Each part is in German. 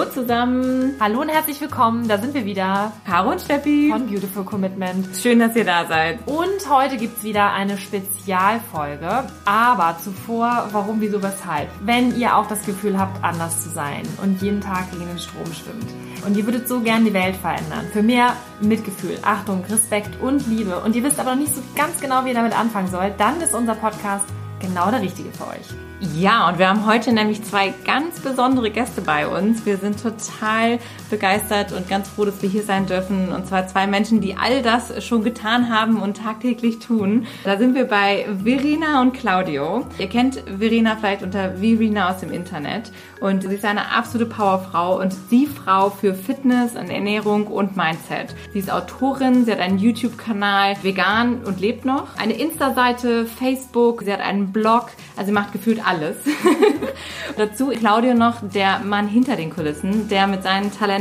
Hallo zusammen. Hallo und herzlich willkommen. Da sind wir wieder. Caro und Steffi. Von Beautiful Commitment. Schön, dass ihr da seid. Und heute gibt's wieder eine Spezialfolge. Aber zuvor, warum, wieso, weshalb? Wenn ihr auch das Gefühl habt, anders zu sein und jeden Tag gegen den Strom schwimmt. Und ihr würdet so gern die Welt verändern. Für mehr Mitgefühl, Achtung, Respekt und Liebe. Und ihr wisst aber noch nicht so ganz genau, wie ihr damit anfangen sollt. Dann ist unser Podcast genau der richtige für euch. Ja, und wir haben heute nämlich zwei ganz besondere Gäste bei uns. Wir sind total begeistert und ganz froh, dass wir hier sein dürfen. Und zwar zwei Menschen, die all das schon getan haben und tagtäglich tun. Da sind wir bei Verena und Claudio. Ihr kennt Verena vielleicht unter Verena aus dem Internet. Und sie ist eine absolute Powerfrau und die Frau für Fitness und Ernährung und Mindset. Sie ist Autorin, sie hat einen YouTube-Kanal, vegan und lebt noch. Eine Insta-Seite, Facebook, sie hat einen Blog. Also sie macht gefühlt alles. Dazu Claudio noch, der Mann hinter den Kulissen, der mit seinen Talenten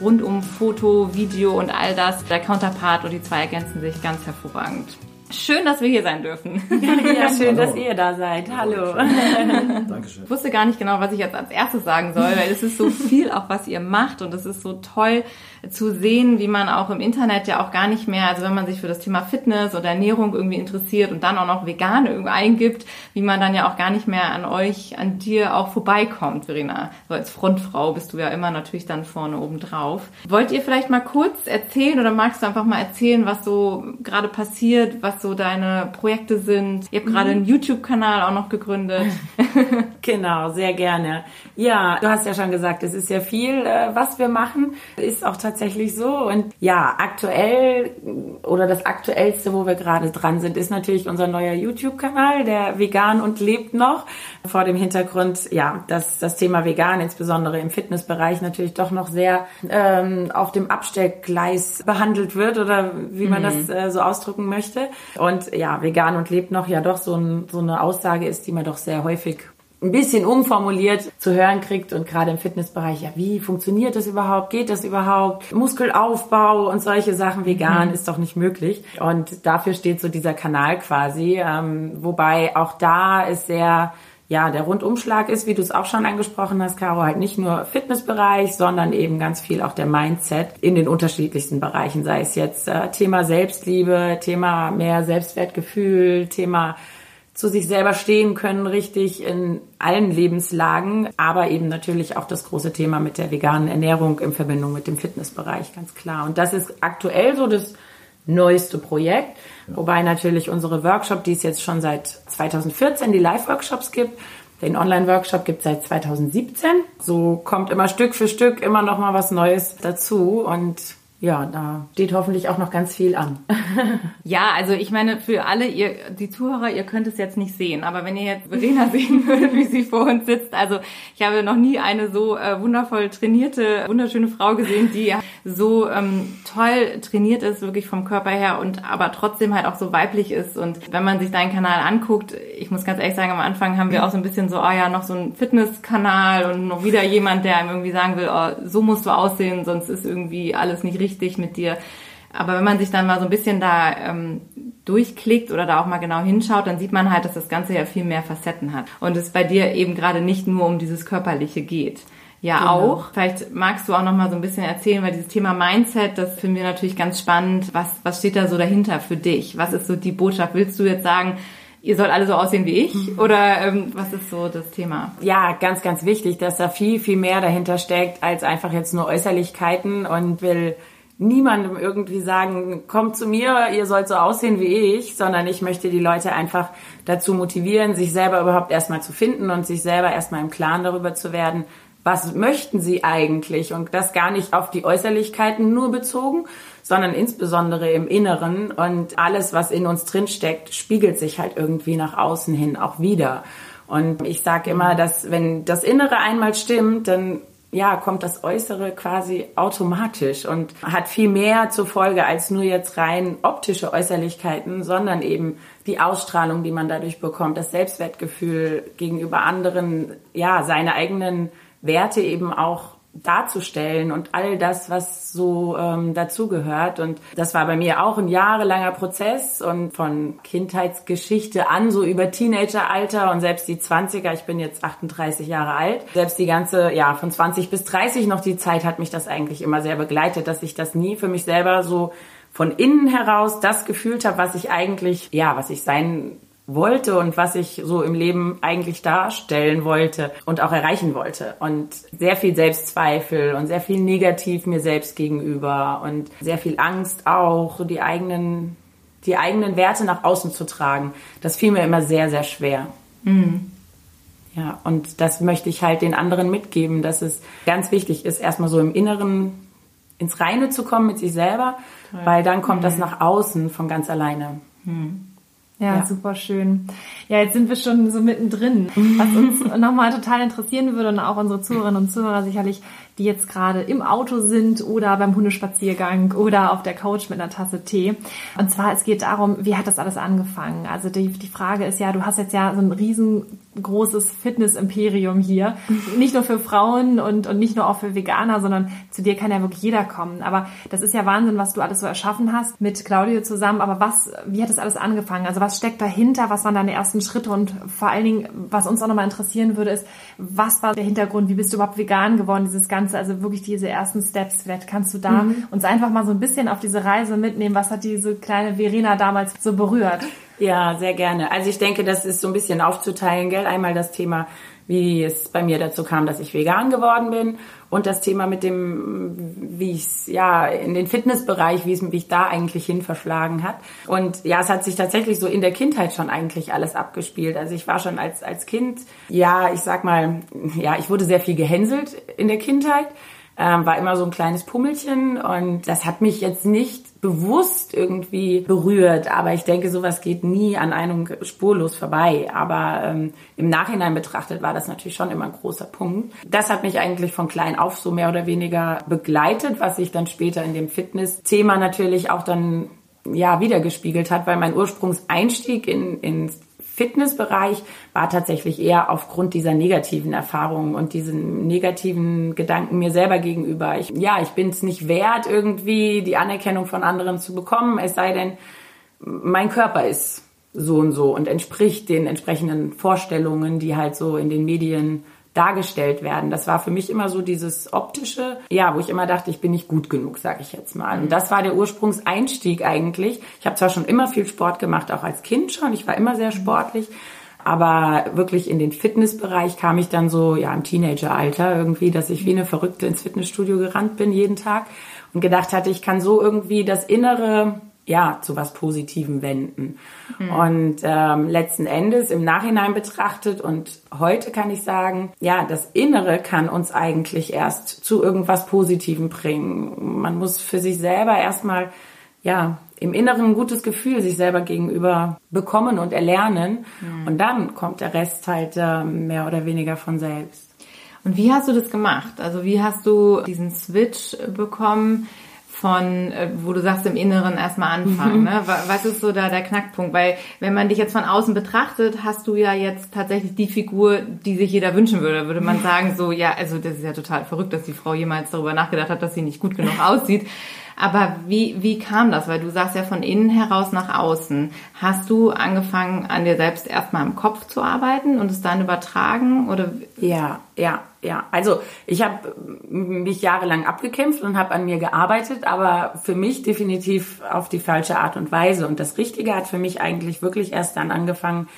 rund um Foto, Video und all das, der Counterpart und die zwei ergänzen sich ganz hervorragend. Schön, dass wir hier sein dürfen. Ja, schön, dass ihr da seid. Hallo. Dankeschön. Ich wusste gar nicht genau, was ich jetzt als erstes sagen soll, weil es ist so viel auch, was ihr macht und es ist so toll, zu sehen, wie man auch im Internet ja auch gar nicht mehr, also wenn man sich für das Thema Fitness oder Ernährung irgendwie interessiert und dann auch noch vegan irgendwie eingibt, wie man dann ja auch gar nicht mehr an euch, an dir auch vorbeikommt, Verena. So als Frontfrau bist du ja immer natürlich dann vorne oben drauf. Wollt ihr vielleicht mal kurz erzählen oder magst du einfach mal erzählen, was so gerade passiert, was so deine Projekte sind? Ihr habt gerade einen YouTube-Kanal auch noch gegründet. genau, sehr gerne. Ja, du hast ja schon gesagt, es ist ja viel, äh, was wir machen. Ist auch tatsächlich so. Und ja, aktuell oder das aktuellste, wo wir gerade dran sind, ist natürlich unser neuer YouTube-Kanal, der Vegan und lebt noch. Vor dem Hintergrund, ja, dass das Thema Vegan, insbesondere im Fitnessbereich, natürlich doch noch sehr ähm, auf dem Abstellgleis behandelt wird oder wie man mhm. das äh, so ausdrücken möchte. Und ja, Vegan und lebt noch ja doch so, ein, so eine Aussage ist, die man doch sehr häufig ein bisschen umformuliert zu hören kriegt und gerade im Fitnessbereich, ja, wie funktioniert das überhaupt? Geht das überhaupt? Muskelaufbau und solche Sachen vegan mhm. ist doch nicht möglich. Und dafür steht so dieser Kanal quasi, ähm, wobei auch da ist sehr ja, der Rundumschlag ist, wie du es auch schon angesprochen hast, Caro, halt nicht nur Fitnessbereich, sondern eben ganz viel auch der Mindset in den unterschiedlichsten Bereichen, sei es jetzt äh, Thema Selbstliebe, Thema mehr Selbstwertgefühl, Thema zu sich selber stehen können, richtig in allen Lebenslagen, aber eben natürlich auch das große Thema mit der veganen Ernährung in Verbindung mit dem Fitnessbereich, ganz klar. Und das ist aktuell so das neueste Projekt, wobei natürlich unsere Workshop, die es jetzt schon seit 2014, die Live-Workshops gibt, den Online-Workshop gibt es seit 2017. So kommt immer Stück für Stück immer noch mal was Neues dazu und ja, da steht hoffentlich auch noch ganz viel an. ja, also ich meine, für alle, ihr, die Zuhörer, ihr könnt es jetzt nicht sehen, aber wenn ihr jetzt Verena sehen würdet, wie sie vor uns sitzt, also ich habe noch nie eine so äh, wundervoll trainierte, wunderschöne Frau gesehen, die so ähm, toll trainiert ist, wirklich vom Körper her und aber trotzdem halt auch so weiblich ist. Und wenn man sich deinen Kanal anguckt, ich muss ganz ehrlich sagen, am Anfang haben wir auch so ein bisschen so, oh ja, noch so ein Fitnesskanal und noch wieder jemand, der einem irgendwie sagen will, oh, so musst du aussehen, sonst ist irgendwie alles nicht richtig richtig mit dir. Aber wenn man sich dann mal so ein bisschen da ähm, durchklickt oder da auch mal genau hinschaut, dann sieht man halt, dass das Ganze ja viel mehr Facetten hat. Und es bei dir eben gerade nicht nur um dieses Körperliche geht. Ja, genau. auch. Vielleicht magst du auch noch mal so ein bisschen erzählen, weil dieses Thema Mindset, das finden wir natürlich ganz spannend. Was, was steht da so dahinter für dich? Was ist so die Botschaft? Willst du jetzt sagen, ihr sollt alle so aussehen wie ich? Mhm. Oder ähm, was ist so das Thema? Ja, ganz, ganz wichtig, dass da viel, viel mehr dahinter steckt, als einfach jetzt nur Äußerlichkeiten und will niemandem irgendwie sagen, kommt zu mir, ihr sollt so aussehen wie ich, sondern ich möchte die Leute einfach dazu motivieren, sich selber überhaupt erstmal zu finden und sich selber erstmal im Klaren darüber zu werden, was möchten sie eigentlich und das gar nicht auf die Äußerlichkeiten nur bezogen, sondern insbesondere im Inneren und alles, was in uns drin steckt, spiegelt sich halt irgendwie nach außen hin auch wieder. Und ich sage immer, dass wenn das Innere einmal stimmt, dann ja, kommt das Äußere quasi automatisch und hat viel mehr zur Folge als nur jetzt rein optische Äußerlichkeiten, sondern eben die Ausstrahlung, die man dadurch bekommt, das Selbstwertgefühl gegenüber anderen, ja, seine eigenen Werte eben auch darzustellen und all das, was so ähm, dazugehört. Und das war bei mir auch ein jahrelanger Prozess und von Kindheitsgeschichte an, so über Teenageralter und selbst die 20er, ich bin jetzt 38 Jahre alt, selbst die ganze, ja, von 20 bis 30 noch die Zeit hat mich das eigentlich immer sehr begleitet, dass ich das nie für mich selber so von innen heraus das gefühlt habe, was ich eigentlich, ja, was ich sein wollte und was ich so im Leben eigentlich darstellen wollte und auch erreichen wollte. Und sehr viel Selbstzweifel und sehr viel Negativ mir selbst gegenüber und sehr viel Angst auch, die eigenen, die eigenen Werte nach außen zu tragen. Das fiel mir immer sehr, sehr schwer. Mhm. Ja, und das möchte ich halt den anderen mitgeben, dass es ganz wichtig ist, erstmal so im Inneren ins Reine zu kommen mit sich selber, weil dann kommt mhm. das nach außen von ganz alleine. Mhm. Ja, ja, super schön. Ja, jetzt sind wir schon so mittendrin. Was uns nochmal total interessieren würde und auch unsere Zuhörerinnen und Zuhörer sicherlich die jetzt gerade im Auto sind oder beim Hundespaziergang oder auf der Couch mit einer Tasse Tee. Und zwar, es geht darum, wie hat das alles angefangen? Also die, die Frage ist ja, du hast jetzt ja so ein riesengroßes Fitness-Imperium hier. Nicht nur für Frauen und, und nicht nur auch für Veganer, sondern zu dir kann ja wirklich jeder kommen. Aber das ist ja Wahnsinn, was du alles so erschaffen hast mit Claudio zusammen. Aber was, wie hat das alles angefangen? Also was steckt dahinter? Was waren deine ersten Schritte? Und vor allen Dingen, was uns auch nochmal interessieren würde, ist, was war der Hintergrund? Wie bist du überhaupt vegan geworden? Dieses ganze Ganze, also wirklich diese ersten Steps. Vielleicht kannst du da mhm. uns einfach mal so ein bisschen auf diese Reise mitnehmen. Was hat diese kleine Verena damals so berührt? Ja, sehr gerne. Also ich denke, das ist so ein bisschen aufzuteilen, gell? Einmal das Thema, wie es bei mir dazu kam, dass ich vegan geworden bin und das Thema mit dem, wie ich es ja in den Fitnessbereich, wie es mich da eigentlich hin verschlagen hat. Und ja, es hat sich tatsächlich so in der Kindheit schon eigentlich alles abgespielt. Also ich war schon als als Kind, ja, ich sag mal, ja, ich wurde sehr viel gehänselt in der Kindheit ähm, war immer so ein kleines Pummelchen und das hat mich jetzt nicht bewusst irgendwie berührt, aber ich denke, sowas geht nie an einem spurlos vorbei. Aber ähm, im Nachhinein betrachtet war das natürlich schon immer ein großer Punkt. Das hat mich eigentlich von klein auf so mehr oder weniger begleitet, was sich dann später in dem Fitness-Thema natürlich auch dann ja wiedergespiegelt hat, weil mein Ursprungseinstieg in, ins Fitnessbereich war tatsächlich eher aufgrund dieser negativen Erfahrungen und diesen negativen Gedanken mir selber gegenüber. Ich, ja, ich bin es nicht wert, irgendwie die Anerkennung von anderen zu bekommen, es sei denn, mein Körper ist so und so und entspricht den entsprechenden Vorstellungen, die halt so in den Medien dargestellt werden. Das war für mich immer so dieses optische, ja, wo ich immer dachte, ich bin nicht gut genug, sage ich jetzt mal. Und das war der Ursprungseinstieg eigentlich. Ich habe zwar schon immer viel Sport gemacht, auch als Kind schon. Ich war immer sehr sportlich. Aber wirklich in den Fitnessbereich kam ich dann so, ja, im Teenageralter irgendwie, dass ich wie eine Verrückte ins Fitnessstudio gerannt bin jeden Tag und gedacht hatte, ich kann so irgendwie das innere ja, zu was Positivem wenden. Mhm. Und ähm, letzten Endes im Nachhinein betrachtet und heute kann ich sagen, ja, das Innere kann uns eigentlich erst zu irgendwas Positivem bringen. Man muss für sich selber erstmal, ja, im Inneren ein gutes Gefühl sich selber gegenüber bekommen und erlernen. Mhm. Und dann kommt der Rest halt äh, mehr oder weniger von selbst. Und wie hast du das gemacht? Also wie hast du diesen Switch bekommen? Von, äh, wo du sagst, im Inneren erstmal anfangen. Mhm. Ne? Was ist so da der Knackpunkt? Weil wenn man dich jetzt von außen betrachtet, hast du ja jetzt tatsächlich die Figur, die sich jeder wünschen würde. Würde man sagen, so, ja, also das ist ja total verrückt, dass die Frau jemals darüber nachgedacht hat, dass sie nicht gut genug aussieht. Aber wie, wie kam das? Weil du sagst ja von innen heraus nach außen. Hast du angefangen, an dir selbst erstmal im Kopf zu arbeiten und es dann übertragen? Oder? Ja, ja, ja. Also ich habe mich jahrelang abgekämpft und habe an mir gearbeitet, aber für mich definitiv auf die falsche Art und Weise. Und das Richtige hat für mich eigentlich wirklich erst dann angefangen,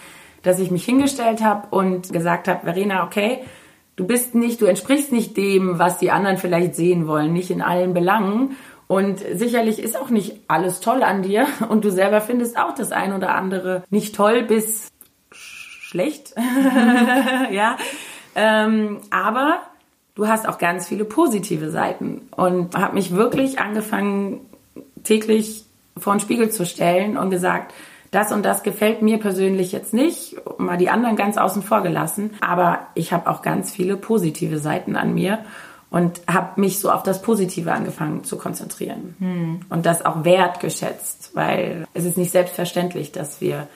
dass ich mich hingestellt habe und gesagt habe, Verena, okay, du bist nicht, du entsprichst nicht dem, was die anderen vielleicht sehen wollen, nicht in allen Belangen. Und sicherlich ist auch nicht alles toll an dir. Und du selber findest auch das ein oder andere nicht toll bis schlecht. ja. Ähm, aber du hast auch ganz viele positive Seiten. Und habe mich wirklich angefangen, täglich vor den Spiegel zu stellen und gesagt, das und das gefällt mir persönlich jetzt nicht, mal die anderen ganz außen vor gelassen, aber ich habe auch ganz viele positive Seiten an mir und habe mich so auf das Positive angefangen zu konzentrieren hm. und das auch wertgeschätzt, weil es ist nicht selbstverständlich, dass wir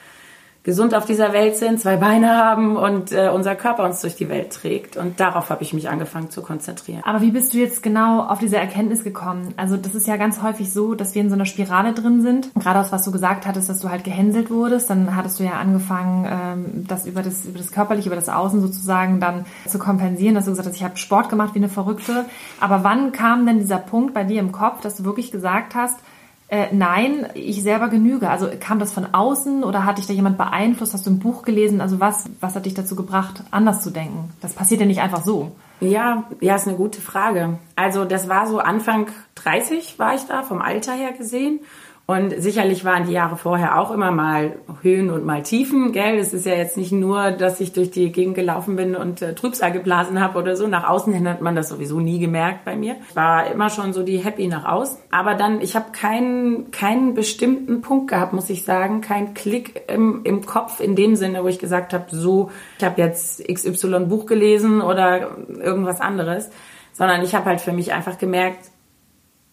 gesund auf dieser Welt sind, zwei Beine haben und äh, unser Körper uns durch die Welt trägt. Und darauf habe ich mich angefangen zu konzentrieren. Aber wie bist du jetzt genau auf diese Erkenntnis gekommen? Also das ist ja ganz häufig so, dass wir in so einer Spirale drin sind. Gerade aus was du gesagt hattest, dass du halt gehänselt wurdest, dann hattest du ja angefangen, ähm, das über das über das körperliche, über das Außen sozusagen dann zu kompensieren, dass du gesagt hast, ich habe Sport gemacht wie eine Verrückte. Aber wann kam denn dieser Punkt bei dir im Kopf, dass du wirklich gesagt hast, äh, nein, ich selber genüge. Also kam das von außen oder hat dich da jemand beeinflusst? Hast du ein Buch gelesen? Also was, was hat dich dazu gebracht, anders zu denken? Das passiert ja nicht einfach so. Ja, ja, ist eine gute Frage. Also das war so Anfang 30 war ich da, vom Alter her gesehen. Und sicherlich waren die Jahre vorher auch immer mal Höhen und mal Tiefen, gell? Es ist ja jetzt nicht nur, dass ich durch die Gegend gelaufen bin und äh, Trübsal geblasen habe oder so. Nach außen hin hat man das sowieso nie gemerkt bei mir. Ich war immer schon so die Happy nach außen. Aber dann, ich habe keinen, keinen bestimmten Punkt gehabt, muss ich sagen. Kein Klick im, im Kopf in dem Sinne, wo ich gesagt habe, so, ich habe jetzt XY Buch gelesen oder irgendwas anderes. Sondern ich habe halt für mich einfach gemerkt,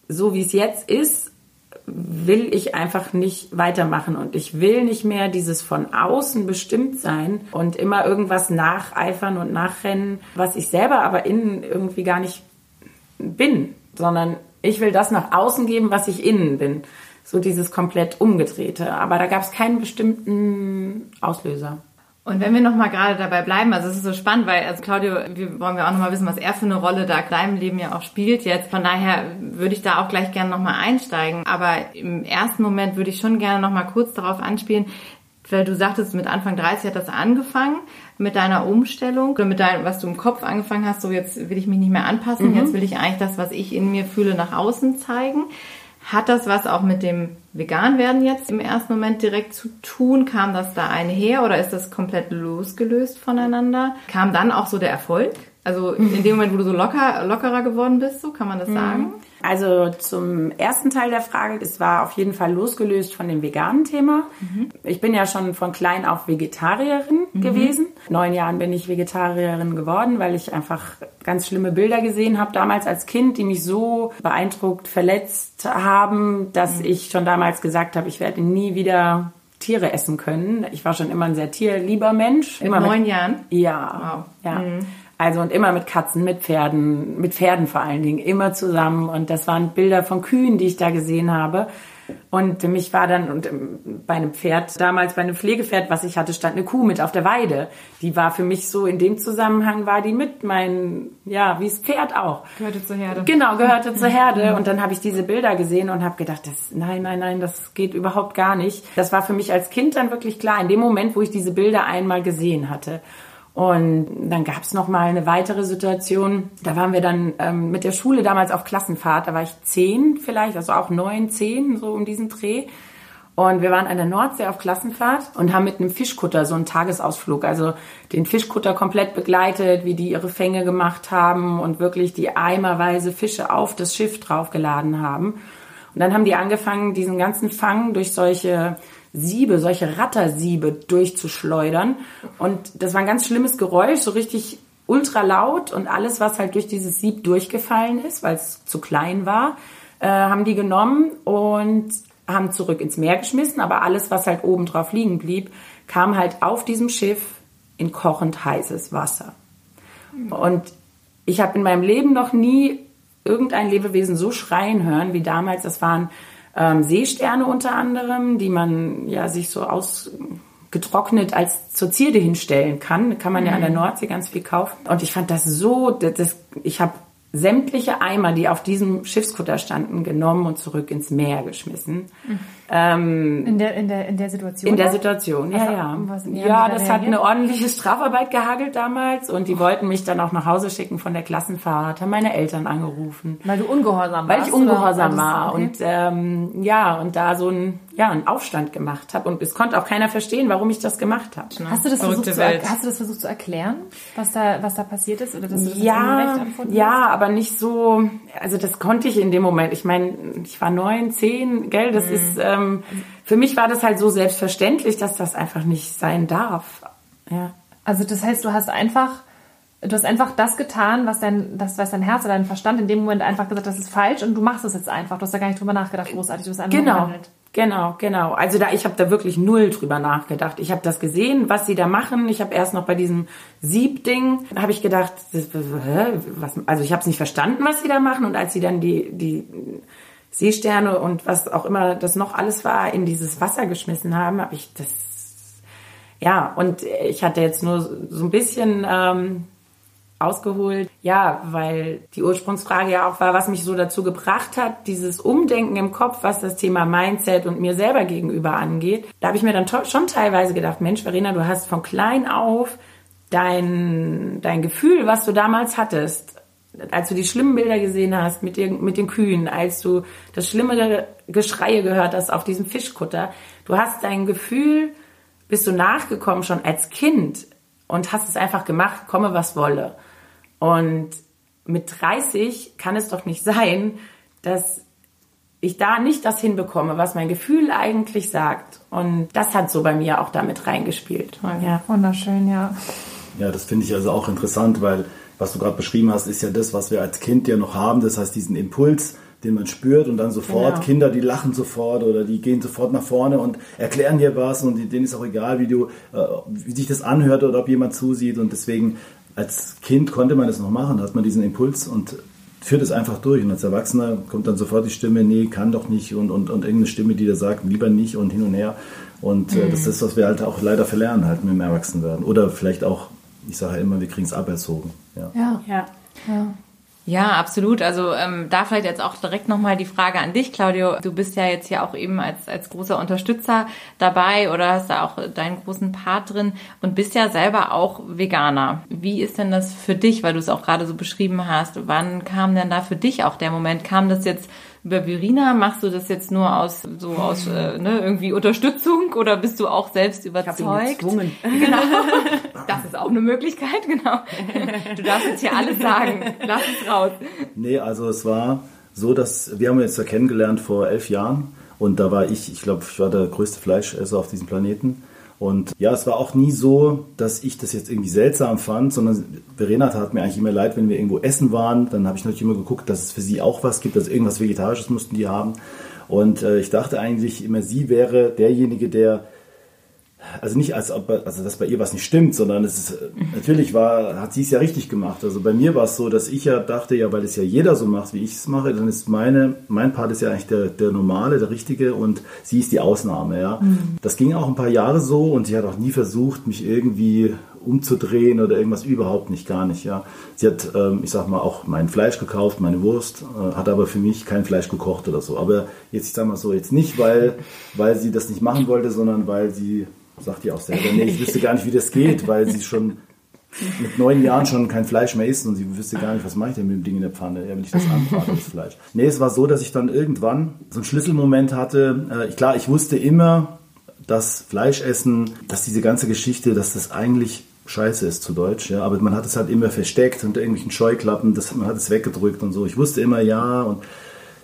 so wie es jetzt ist, will ich einfach nicht weitermachen und ich will nicht mehr dieses von außen bestimmt sein und immer irgendwas nacheifern und nachrennen, was ich selber aber innen irgendwie gar nicht bin, sondern ich will das nach außen geben, was ich innen bin. So dieses komplett umgedrehte. Aber da gab es keinen bestimmten Auslöser. Und wenn wir noch mal gerade dabei bleiben, also es ist so spannend, weil also Claudio, wir wollen wir auch noch mal wissen, was er für eine Rolle da in deinem Leben ja auch spielt jetzt. Von daher würde ich da auch gleich gerne noch mal einsteigen. Aber im ersten Moment würde ich schon gerne noch mal kurz darauf anspielen, weil du sagtest, mit Anfang 30 hat das angefangen mit deiner Umstellung oder mit deinem, was du im Kopf angefangen hast, so jetzt will ich mich nicht mehr anpassen, mhm. jetzt will ich eigentlich das, was ich in mir fühle, nach außen zeigen. Hat das was auch mit dem Veganwerden jetzt im ersten Moment direkt zu tun? Kam das da einher oder ist das komplett losgelöst voneinander? Kam dann auch so der Erfolg? Also in dem Moment, wo du so locker, lockerer geworden bist, so kann man das mhm. Also zum ersten Teil der Frage, es war auf jeden Fall losgelöst von dem veganen Thema. Mhm. Ich bin ja schon von klein auf Vegetarierin mhm. gewesen. Neun Jahren bin ich Vegetarierin geworden, weil ich einfach ganz schlimme Bilder gesehen habe damals als Kind, die mich so beeindruckt, verletzt haben, dass mhm. ich schon damals gesagt habe, ich werde nie wieder Tiere essen können. Ich war schon immer ein sehr tierlieber Mensch. Mit neun Jahren? Ja. Wow. ja. Mhm. Also und immer mit Katzen, mit Pferden, mit Pferden vor allen Dingen, immer zusammen. Und das waren Bilder von Kühen, die ich da gesehen habe. Und mich war dann, und ähm, bei einem Pferd, damals bei einem Pflegepferd, was ich hatte, stand eine Kuh mit auf der Weide. Die war für mich so, in dem Zusammenhang war die mit mein, ja, wie das Pferd auch. Gehörte zur Herde. Genau, gehörte zur Herde. Und dann habe ich diese Bilder gesehen und habe gedacht, das, nein, nein, nein, das geht überhaupt gar nicht. Das war für mich als Kind dann wirklich klar, in dem Moment, wo ich diese Bilder einmal gesehen hatte. Und dann gab es noch mal eine weitere Situation. Da waren wir dann ähm, mit der Schule damals auf Klassenfahrt. Da war ich zehn vielleicht, also auch neun, zehn, so um diesen Dreh. Und wir waren an der Nordsee auf Klassenfahrt und haben mit einem Fischkutter so einen Tagesausflug, also den Fischkutter komplett begleitet, wie die ihre Fänge gemacht haben und wirklich die eimerweise Fische auf das Schiff draufgeladen haben. Und dann haben die angefangen, diesen ganzen Fang durch solche Siebe, solche Rattersiebe durchzuschleudern. Und das war ein ganz schlimmes Geräusch, so richtig ultra laut und alles, was halt durch dieses Sieb durchgefallen ist, weil es zu klein war, äh, haben die genommen und haben zurück ins Meer geschmissen. Aber alles, was halt oben drauf liegen blieb, kam halt auf diesem Schiff in kochend heißes Wasser. Und ich habe in meinem Leben noch nie irgendein Lebewesen so schreien hören wie damals. Das waren ähm, Seesterne unter anderem, die man ja sich so ausgetrocknet als zur Zierde hinstellen kann. Kann man ja an der mhm. Nordsee ganz viel kaufen. Und ich fand das so, das ich habe sämtliche Eimer, die auf diesem Schiffskutter standen, genommen und zurück ins Meer geschmissen. Mhm. Ähm, in, der, in, der, in der Situation? In der Situation, ja, ja. Was, ja, das hat eine ordentliche Strafarbeit gehagelt damals und die wollten mich dann auch nach Hause schicken von der Klassenfahrt, haben meine Eltern angerufen. Weil du ungehorsam warst? Weil ich ungehorsam war. Okay. Und ähm, ja, und da so ein ja, einen Aufstand gemacht habe und es konnte auch keiner verstehen, warum ich das gemacht habe. Hast du das versucht zu, hast du das versucht zu erklären, was da was da passiert ist oder dass du das ja, ja, aber nicht so. Also das konnte ich in dem Moment. Ich meine, ich war neun, zehn, gell. Das mhm. ist ähm, für mich war das halt so selbstverständlich, dass das einfach nicht sein darf. Ja. Also das heißt, du hast einfach du hast einfach das getan, was dein, das, was dein Herz oder dein Verstand in dem Moment einfach gesagt hat, das ist falsch und du machst es jetzt einfach. Du hast da gar nicht drüber nachgedacht, großartig. Du hast einfach genau. Genau, genau. Also da, ich habe da wirklich null drüber nachgedacht. Ich habe das gesehen, was sie da machen. Ich habe erst noch bei diesem Siebding habe ich gedacht, das, hä, was, also ich habe es nicht verstanden, was sie da machen. Und als sie dann die die Seesterne und was auch immer das noch alles war in dieses Wasser geschmissen haben, habe ich das ja und ich hatte jetzt nur so ein bisschen ähm, ausgeholt. Ja, weil die Ursprungsfrage ja auch war, was mich so dazu gebracht hat, dieses Umdenken im Kopf, was das Thema Mindset und mir selber gegenüber angeht. Da habe ich mir dann schon teilweise gedacht, Mensch, Verena, du hast von klein auf dein, dein Gefühl, was du damals hattest, als du die schlimmen Bilder gesehen hast mit den, mit den Kühen, als du das schlimme Geschreie gehört hast auf diesem Fischkutter, du hast dein Gefühl, bist du nachgekommen schon als Kind und hast es einfach gemacht, komme was wolle. Und mit 30 kann es doch nicht sein, dass ich da nicht das hinbekomme, was mein Gefühl eigentlich sagt. Und das hat so bei mir auch damit reingespielt. Ja. Wunderschön, ja. Ja, das finde ich also auch interessant, weil was du gerade beschrieben hast, ist ja das, was wir als Kind ja noch haben. Das heißt, diesen Impuls, den man spürt und dann sofort genau. Kinder, die lachen sofort oder die gehen sofort nach vorne und erklären dir was und denen ist auch egal, wie du, äh, wie sich das anhört oder ob jemand zusieht und deswegen als Kind konnte man das noch machen, da hat man diesen Impuls und führt es einfach durch. Und als Erwachsener kommt dann sofort die Stimme, nee, kann doch nicht und, und, und irgendeine Stimme, die da sagt, lieber nicht und hin und her. Und äh, mhm. das ist das, was wir halt auch leider verlernen, halt mit dem Erwachsenwerden. Oder vielleicht auch, ich sage ja immer, wir kriegen es aberzogen. Ja. ja. ja. ja. Ja, absolut. Also ähm, da vielleicht jetzt auch direkt nochmal die Frage an dich, Claudio. Du bist ja jetzt hier auch eben als, als großer Unterstützer dabei oder hast da auch deinen großen Part drin und bist ja selber auch Veganer. Wie ist denn das für dich, weil du es auch gerade so beschrieben hast? Wann kam denn da für dich auch der Moment? Kam das jetzt über Verena? Machst du das jetzt nur aus so aus äh, ne, irgendwie Unterstützung oder bist du auch selbst überzeugt? Ich ihn gezwungen. Genau. Das ist auch eine Möglichkeit, genau. Du darfst jetzt hier alles sagen. Lass es raus. Nee, also es war so, dass wir haben uns ja kennengelernt vor elf Jahren und da war ich, ich glaube, ich war der größte Fleischesser auf diesem Planeten. Und ja, es war auch nie so, dass ich das jetzt irgendwie seltsam fand, sondern Verena tat mir eigentlich immer leid, wenn wir irgendwo essen waren. Dann habe ich natürlich immer geguckt, dass es für sie auch was gibt, also irgendwas Vegetarisches mussten die haben. Und äh, ich dachte eigentlich immer, sie wäre derjenige, der also nicht als ob, also dass bei ihr was nicht stimmt, sondern es ist, natürlich war, hat sie es ja richtig gemacht. Also bei mir war es so, dass ich ja dachte, ja, weil es ja jeder so macht, wie ich es mache, dann ist meine, mein Part ist ja eigentlich der, der normale, der richtige und sie ist die Ausnahme, ja. Mhm. Das ging auch ein paar Jahre so und sie hat auch nie versucht, mich irgendwie umzudrehen oder irgendwas überhaupt nicht, gar nicht, ja. Sie hat, ähm, ich sag mal, auch mein Fleisch gekauft, meine Wurst, äh, hat aber für mich kein Fleisch gekocht oder so. Aber jetzt, ich sag mal so, jetzt nicht, weil, weil sie das nicht machen wollte, sondern weil sie sagt die auch selber, nee, ich wüsste gar nicht, wie das geht, weil sie schon mit neun Jahren schon kein Fleisch mehr isst und sie wüsste gar nicht, was mache ich denn mit dem Ding in der Pfanne, ja, wenn ich das anbrate, das Fleisch. Nee, es war so, dass ich dann irgendwann so einen Schlüsselmoment hatte. Äh, klar, ich wusste immer, dass Fleischessen, dass diese ganze Geschichte, dass das eigentlich scheiße ist zu Deutsch, ja, aber man hat es halt immer versteckt unter irgendwelchen Scheuklappen, das, man hat es weggedrückt und so. Ich wusste immer, ja, und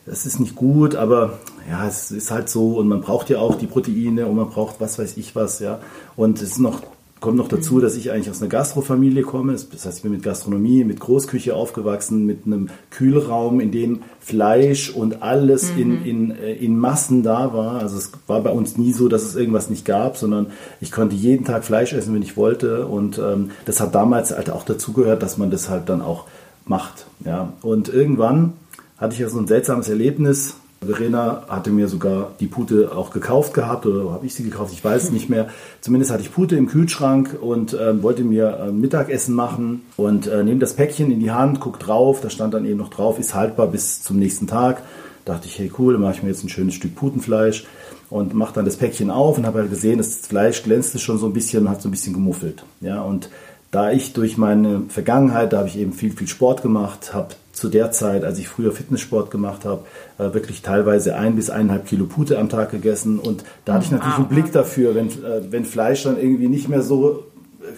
es ist nicht gut, aber ja, es ist halt so und man braucht ja auch die Proteine und man braucht was weiß ich was, ja. Und es ist noch, kommt noch dazu, dass ich eigentlich aus einer Gastrofamilie komme. Das heißt, ich bin mit Gastronomie, mit Großküche aufgewachsen, mit einem Kühlraum, in dem Fleisch und alles mhm. in, in, äh, in Massen da war. Also es war bei uns nie so, dass es irgendwas nicht gab, sondern ich konnte jeden Tag Fleisch essen, wenn ich wollte. Und ähm, das hat damals halt auch dazugehört, dass man das halt dann auch macht. Ja. Und irgendwann hatte ich ja so ein seltsames Erlebnis Verena hatte mir sogar die Pute auch gekauft gehabt oder habe ich sie gekauft, ich weiß nicht mehr. Zumindest hatte ich Pute im Kühlschrank und äh, wollte mir äh, Mittagessen machen und äh, nehme das Päckchen in die Hand, guck drauf, da stand dann eben noch drauf, ist haltbar bis zum nächsten Tag. Dachte ich, hey cool, mache ich mir jetzt ein schönes Stück Putenfleisch und mache dann das Päckchen auf und habe halt gesehen, das Fleisch glänzte schon so ein bisschen und hat so ein bisschen gemuffelt. Ja, und da ich durch meine Vergangenheit, da habe ich eben viel, viel Sport gemacht, habe zu der Zeit, als ich früher Fitnesssport gemacht habe, äh, wirklich teilweise ein bis eineinhalb Kilo Pute am Tag gegessen. Und da hatte ich natürlich einen Blick dafür, wenn, äh, wenn Fleisch dann irgendwie nicht mehr so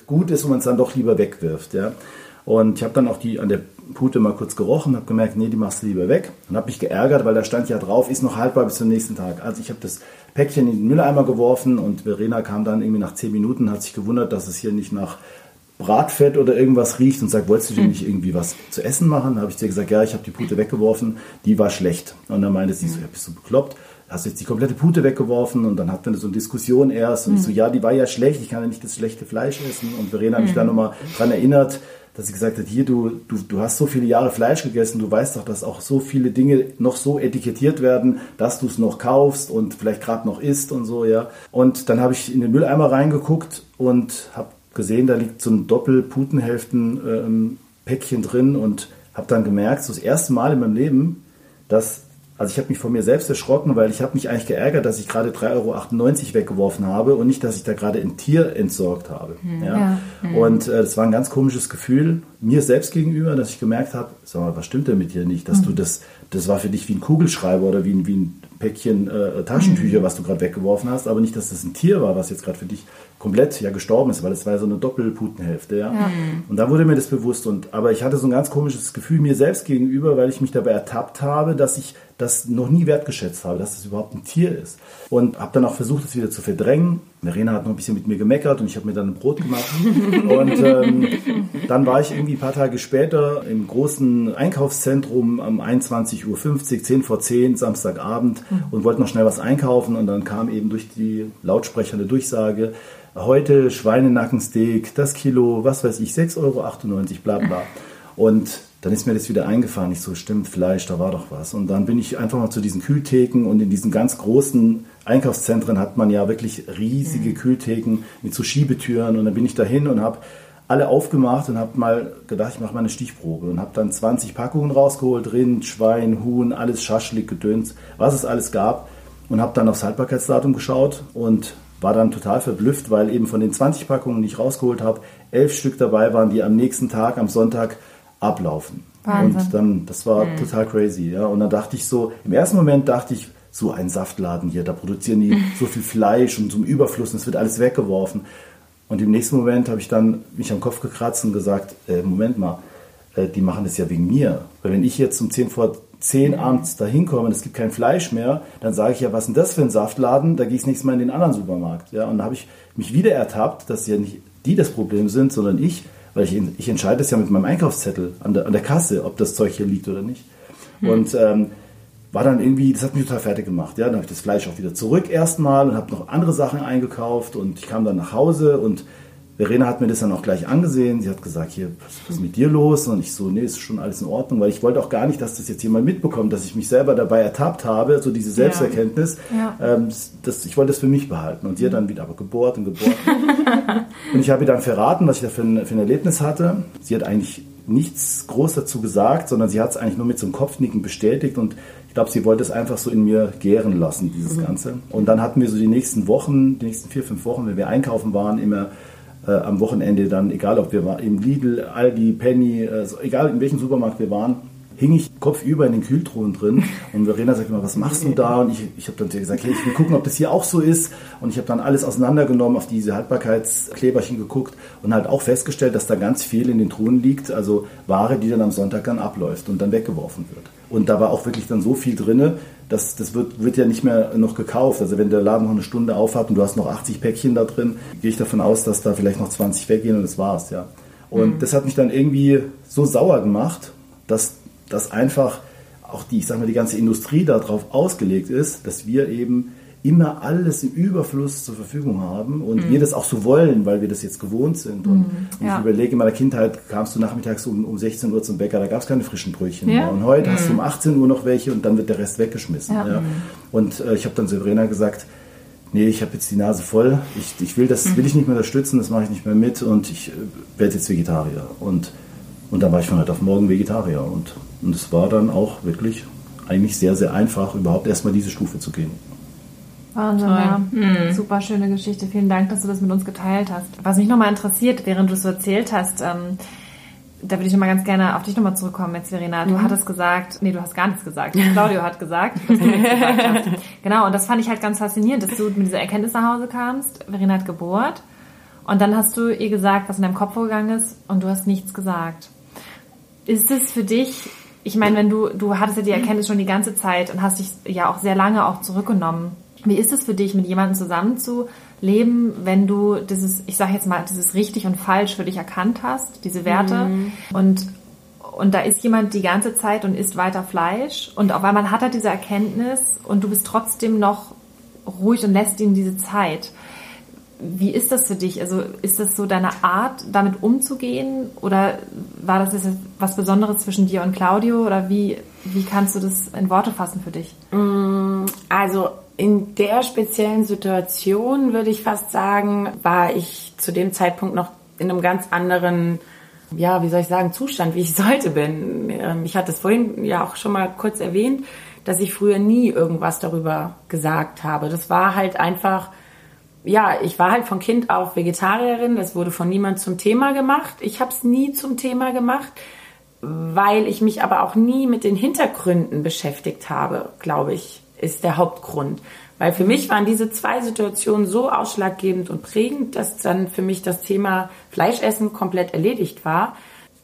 gut ist und man es dann doch lieber wegwirft. Ja. Und ich habe dann auch die an der Pute mal kurz gerochen, habe gemerkt, nee, die machst du lieber weg. Und habe mich geärgert, weil da stand ja drauf, ist noch haltbar bis zum nächsten Tag. Also ich habe das Päckchen in den Mülleimer geworfen und Verena kam dann irgendwie nach zehn Minuten, hat sich gewundert, dass es hier nicht nach Bratfett oder irgendwas riecht und sagt, wolltest du dir nicht irgendwie was zu essen machen? Da habe ich dir gesagt, ja, ich habe die Pute weggeworfen, die war schlecht. Und dann meinte sie so, ja, bist du bekloppt? Hast du jetzt die komplette Pute weggeworfen? Und dann hatten wir so eine Diskussion erst. Und ich so, ja, die war ja schlecht, ich kann ja nicht das schlechte Fleisch essen. Und Verena hat mich dann nochmal dran erinnert, dass sie gesagt hat, hier, du, du, du hast so viele Jahre Fleisch gegessen, du weißt doch, dass auch so viele Dinge noch so etikettiert werden, dass du es noch kaufst und vielleicht gerade noch isst und so, ja. Und dann habe ich in den Mülleimer reingeguckt und habe gesehen, da liegt so ein Doppel-Putenhälften-Päckchen drin und habe dann gemerkt, so das erste Mal in meinem Leben, dass also ich habe mich von mir selbst erschrocken, weil ich habe mich eigentlich geärgert, dass ich gerade 3,98 Euro weggeworfen habe und nicht, dass ich da gerade ein Tier entsorgt habe. Hm. Ja? ja. Hm. Und äh, das war ein ganz komisches Gefühl mir selbst gegenüber, dass ich gemerkt habe, sag mal, was stimmt denn mit dir nicht? Dass hm. du das, das war für dich wie ein Kugelschreiber oder wie ein, wie ein Päckchen äh, Taschentücher, hm. was du gerade weggeworfen hast, aber nicht, dass das ein Tier war, was jetzt gerade für dich komplett ja gestorben ist, weil es war ja so eine Doppelputenhälfte, ja? ja. Und da wurde mir das bewusst und aber ich hatte so ein ganz komisches Gefühl mir selbst gegenüber, weil ich mich dabei ertappt habe, dass ich das noch nie wertgeschätzt habe, dass das überhaupt ein Tier ist. Und habe dann auch versucht, das wieder zu verdrängen. Verena hat noch ein bisschen mit mir gemeckert und ich habe mir dann ein Brot gemacht. und ähm, dann war ich irgendwie ein paar Tage später im großen Einkaufszentrum um 21.50 Uhr, 10 vor 10, Samstagabend und wollte noch schnell was einkaufen. Und dann kam eben durch die Lautsprecher eine Durchsage, heute Schweinenackensteak, das Kilo, was weiß ich, 6,98 Euro, bla bla. Und dann ist mir das wieder eingefahren. Ich so, stimmt, Fleisch, da war doch was. Und dann bin ich einfach mal zu diesen Kühltheken und in diesen ganz großen Einkaufszentren hat man ja wirklich riesige mhm. Kühltheken mit so Schiebetüren. Und dann bin ich dahin und habe alle aufgemacht und habe mal gedacht, ich mache mal eine Stichprobe und habe dann 20 Packungen rausgeholt, Rind, Schwein, Huhn, alles Schaschlik, Gedöns, was es alles gab und habe dann aufs Haltbarkeitsdatum geschaut und war dann total verblüfft, weil eben von den 20 Packungen, die ich rausgeholt habe, elf Stück dabei waren, die am nächsten Tag, am Sonntag ablaufen. Wahnsinn. Und dann, das war mhm. total crazy, ja. Und dann dachte ich so, im ersten Moment dachte ich, so ein Saftladen hier, da produzieren die so viel Fleisch und so ein Überfluss und es wird alles weggeworfen. Und im nächsten Moment habe ich dann mich am Kopf gekratzt und gesagt, äh, Moment mal, äh, die machen das ja wegen mir. Weil wenn ich jetzt um 10 vor 10 abends da hinkomme und es gibt kein Fleisch mehr, dann sage ich ja, was ist denn das für ein Saftladen? Da gehe ich nächstes Mal in den anderen Supermarkt. Ja, und da habe ich mich wieder ertappt, dass ja nicht die das Problem sind, sondern ich, weil ich, ich entscheide es ja mit meinem Einkaufszettel an der, an der Kasse, ob das Zeug hier liegt oder nicht. Hm. Und ähm, war dann irgendwie, das hat mich total fertig gemacht. Ja, dann habe ich das Fleisch auch wieder zurück erstmal und habe noch andere Sachen eingekauft und ich kam dann nach Hause und Verena hat mir das dann auch gleich angesehen. Sie hat gesagt, hier, was ist mit dir los? Und ich so, nee, ist schon alles in Ordnung, weil ich wollte auch gar nicht, dass das jetzt jemand mitbekommt, dass ich mich selber dabei ertappt habe, so diese Selbsterkenntnis. Ja. Ja. Ähm, das, ich wollte das für mich behalten. Und sie hat dann wieder aber gebohrt und gebohrt. und ich habe ihr dann verraten, was ich da für ein, für ein Erlebnis hatte. Sie hat eigentlich nichts groß dazu gesagt, sondern sie hat es eigentlich nur mit so einem Kopfnicken bestätigt und ich glaube, sie wollte es einfach so in mir gären lassen, dieses mhm. Ganze. Und dann hatten wir so die nächsten Wochen, die nächsten vier, fünf Wochen, wenn wir einkaufen waren, immer äh, am Wochenende dann, egal ob wir im Lidl, Aldi, Penny, äh, egal in welchem Supermarkt wir waren, hing ich kopfüber in den Kühltruhen drin und Verena sagt immer, was machst du da? Und ich, ich habe dann gesagt, hey, ich will gucken, ob das hier auch so ist. Und ich habe dann alles auseinandergenommen, auf diese Haltbarkeitskleberchen geguckt und halt auch festgestellt, dass da ganz viel in den Truhen liegt, also Ware, die dann am Sonntag dann abläuft und dann weggeworfen wird. Und da war auch wirklich dann so viel drinne, das, das wird, wird ja nicht mehr noch gekauft. Also wenn der Laden noch eine Stunde aufhat und du hast noch 80 Päckchen da drin, gehe ich davon aus, dass da vielleicht noch 20 weggehen und das war's, ja. Und mhm. das hat mich dann irgendwie so sauer gemacht, dass das einfach auch die, ich sag mal, die ganze Industrie darauf ausgelegt ist, dass wir eben immer alles im Überfluss zur Verfügung haben und mhm. wir das auch so wollen, weil wir das jetzt gewohnt sind. Und, mhm. ja. ich überlege, in meiner Kindheit kamst du nachmittags um, um 16 Uhr zum Bäcker, da gab es keine frischen Brötchen ja. mehr. Und heute mhm. hast du um 18 Uhr noch welche und dann wird der Rest weggeschmissen. Ja. ja. Und äh, ich habe dann Sabrina gesagt, nee, ich habe jetzt die Nase voll, ich, ich will das will ich nicht mehr unterstützen, das mache ich nicht mehr mit und ich äh, werde jetzt Vegetarier. Und, und dann war ich von heute auf morgen Vegetarier. Und, und es war dann auch wirklich eigentlich sehr, sehr einfach, überhaupt erstmal diese Stufe zu gehen. Wahnsinn, ja. Mhm. Super schöne Geschichte. Vielen Dank, dass du das mit uns geteilt hast. Was mich nochmal interessiert, während du es so erzählt hast, ähm, da würde ich nochmal ganz gerne auf dich nochmal zurückkommen jetzt, Verena. Du mhm. hattest gesagt, nee, du hast gar nichts gesagt. Claudio hat gesagt, dass du nichts gesagt hast. Genau, und das fand ich halt ganz faszinierend, dass du mit dieser Erkenntnis nach Hause kamst. Verena hat gebohrt. Und dann hast du ihr gesagt, was in deinem Kopf vorgegangen ist, und du hast nichts gesagt. Ist es für dich, ich meine, wenn du, du hattest ja die Erkenntnis schon die ganze Zeit und hast dich ja auch sehr lange auch zurückgenommen Wie ist es für dich, mit jemandem zusammenzuleben, wenn du dieses, ich sage jetzt mal, dieses richtig und falsch für dich erkannt hast, diese Werte mhm. und und da ist jemand die ganze Zeit und isst weiter Fleisch und auf einmal hat er diese Erkenntnis und du bist trotzdem noch ruhig und lässt ihm diese Zeit. Wie ist das für dich? Also ist das so deine Art, damit umzugehen? Oder war das jetzt was Besonderes zwischen dir und Claudio? Oder wie, wie kannst du das in Worte fassen für dich? Mm, also in der speziellen Situation würde ich fast sagen, war ich zu dem Zeitpunkt noch in einem ganz anderen ja, wie soll ich sagen, Zustand, wie ich heute bin. Ähm, ich hatte es vorhin ja auch schon mal kurz erwähnt, dass ich früher nie irgendwas darüber gesagt habe. Das war halt einfach, ja, ich war halt von Kind auf Vegetarierin, das wurde von niemand zum Thema gemacht. Ich habe es nie zum Thema gemacht, weil ich mich aber auch nie mit den Hintergründen beschäftigt habe, glaube ich, ist der Hauptgrund. Weil für mich waren diese zwei Situationen so ausschlaggebend und prägend, dass dann für mich das Thema Fleischessen komplett erledigt war.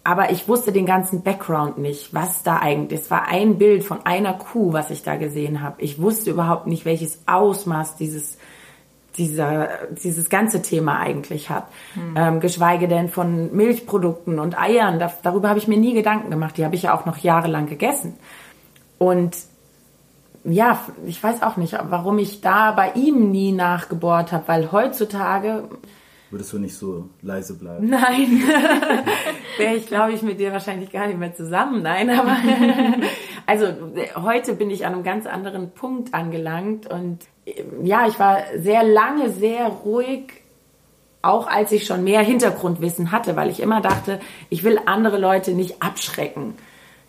Aber ich wusste den ganzen Background nicht, was da eigentlich. Es war ein Bild von einer Kuh, was ich da gesehen habe. Ich wusste überhaupt nicht, welches Ausmaß dieses dieser, dieses ganze Thema eigentlich hat. Hm. Ähm, geschweige denn von Milchprodukten und Eiern. Da, darüber habe ich mir nie Gedanken gemacht. Die habe ich ja auch noch jahrelang gegessen. Und ja, ich weiß auch nicht, warum ich da bei ihm nie nachgebohrt habe, weil heutzutage Würdest du nicht so leise bleiben? Nein, wäre ich, glaube ich, mit dir wahrscheinlich gar nicht mehr zusammen. Nein, aber also heute bin ich an einem ganz anderen Punkt angelangt und ja, ich war sehr lange sehr ruhig, auch als ich schon mehr Hintergrundwissen hatte, weil ich immer dachte, ich will andere Leute nicht abschrecken.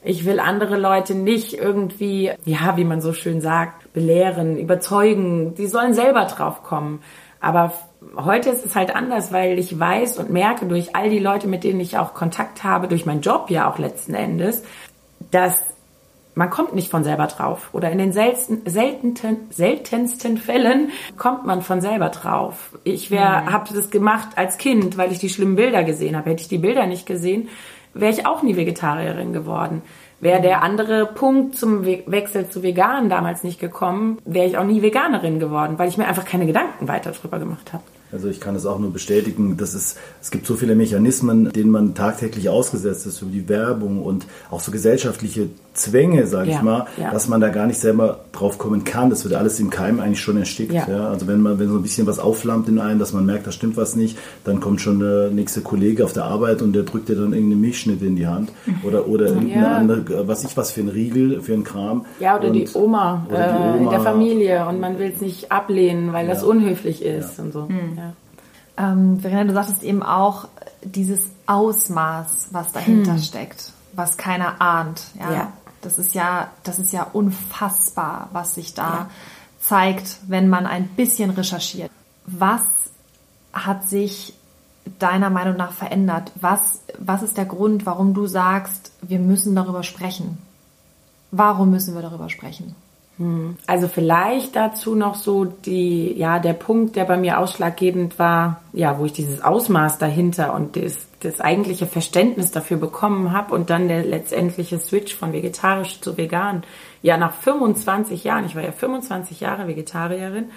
Ich will andere Leute nicht irgendwie, ja, wie man so schön sagt, belehren, überzeugen. Die sollen selber drauf kommen. Aber heute ist es halt anders, weil ich weiß und merke durch all die Leute, mit denen ich auch Kontakt habe, durch meinen Job ja auch letzten Endes, dass man kommt nicht von selber drauf. Oder in den seltensten, seltensten, seltensten Fällen kommt man von selber drauf. Ich mhm. habe das gemacht als Kind, weil ich die schlimmen Bilder gesehen habe. Hätte ich die Bilder nicht gesehen, wäre ich auch nie Vegetarierin geworden. Wäre der andere Punkt zum We Wechsel zu vegan damals nicht gekommen, wäre ich auch nie Veganerin geworden, weil ich mir einfach keine Gedanken weiter drüber gemacht habe. Also ich kann es auch nur bestätigen, dass es, es gibt so viele Mechanismen, denen man tagtäglich ausgesetzt ist, über die Werbung und auch so gesellschaftliche Zwänge, sage ja, ich mal, ja. dass man da gar nicht selber drauf kommen kann. Das wird alles im Keim eigentlich schon erstickt. Ja. ja. Also wenn man, wenn so ein bisschen was aufflammt in einem, dass man merkt, da stimmt was nicht, dann kommt schon der nächste Kollege auf der Arbeit und der drückt dir dann irgendeine Milchschnitte in die Hand oder oder irgendeine andere, was ich was für ein Riegel, für ein Kram. Ja oder, und, die, Oma, oder die Oma äh, in der Familie und man will es nicht ablehnen, weil das unhöflich ist und so. Mhm. Ähm, Verena, du sagtest eben auch dieses Ausmaß, was dahinter hm. steckt, was keiner ahnt. Ja? ja? Das ist ja, das ist ja unfassbar, was sich da ja. zeigt, wenn man ein bisschen recherchiert. Was hat sich deiner Meinung nach verändert? Was, was ist der Grund, warum du sagst, wir müssen darüber sprechen? Warum müssen wir darüber sprechen? Also vielleicht dazu noch so die, ja, der Punkt, der bei mir ausschlaggebend war, ja, wo ich dieses Ausmaß dahinter und das, das eigentliche Verständnis dafür bekommen habe und dann der letztendliche Switch von vegetarisch zu vegan. Ja, nach 25 Jahren, ich war ja 25 Jahre Vegetarierin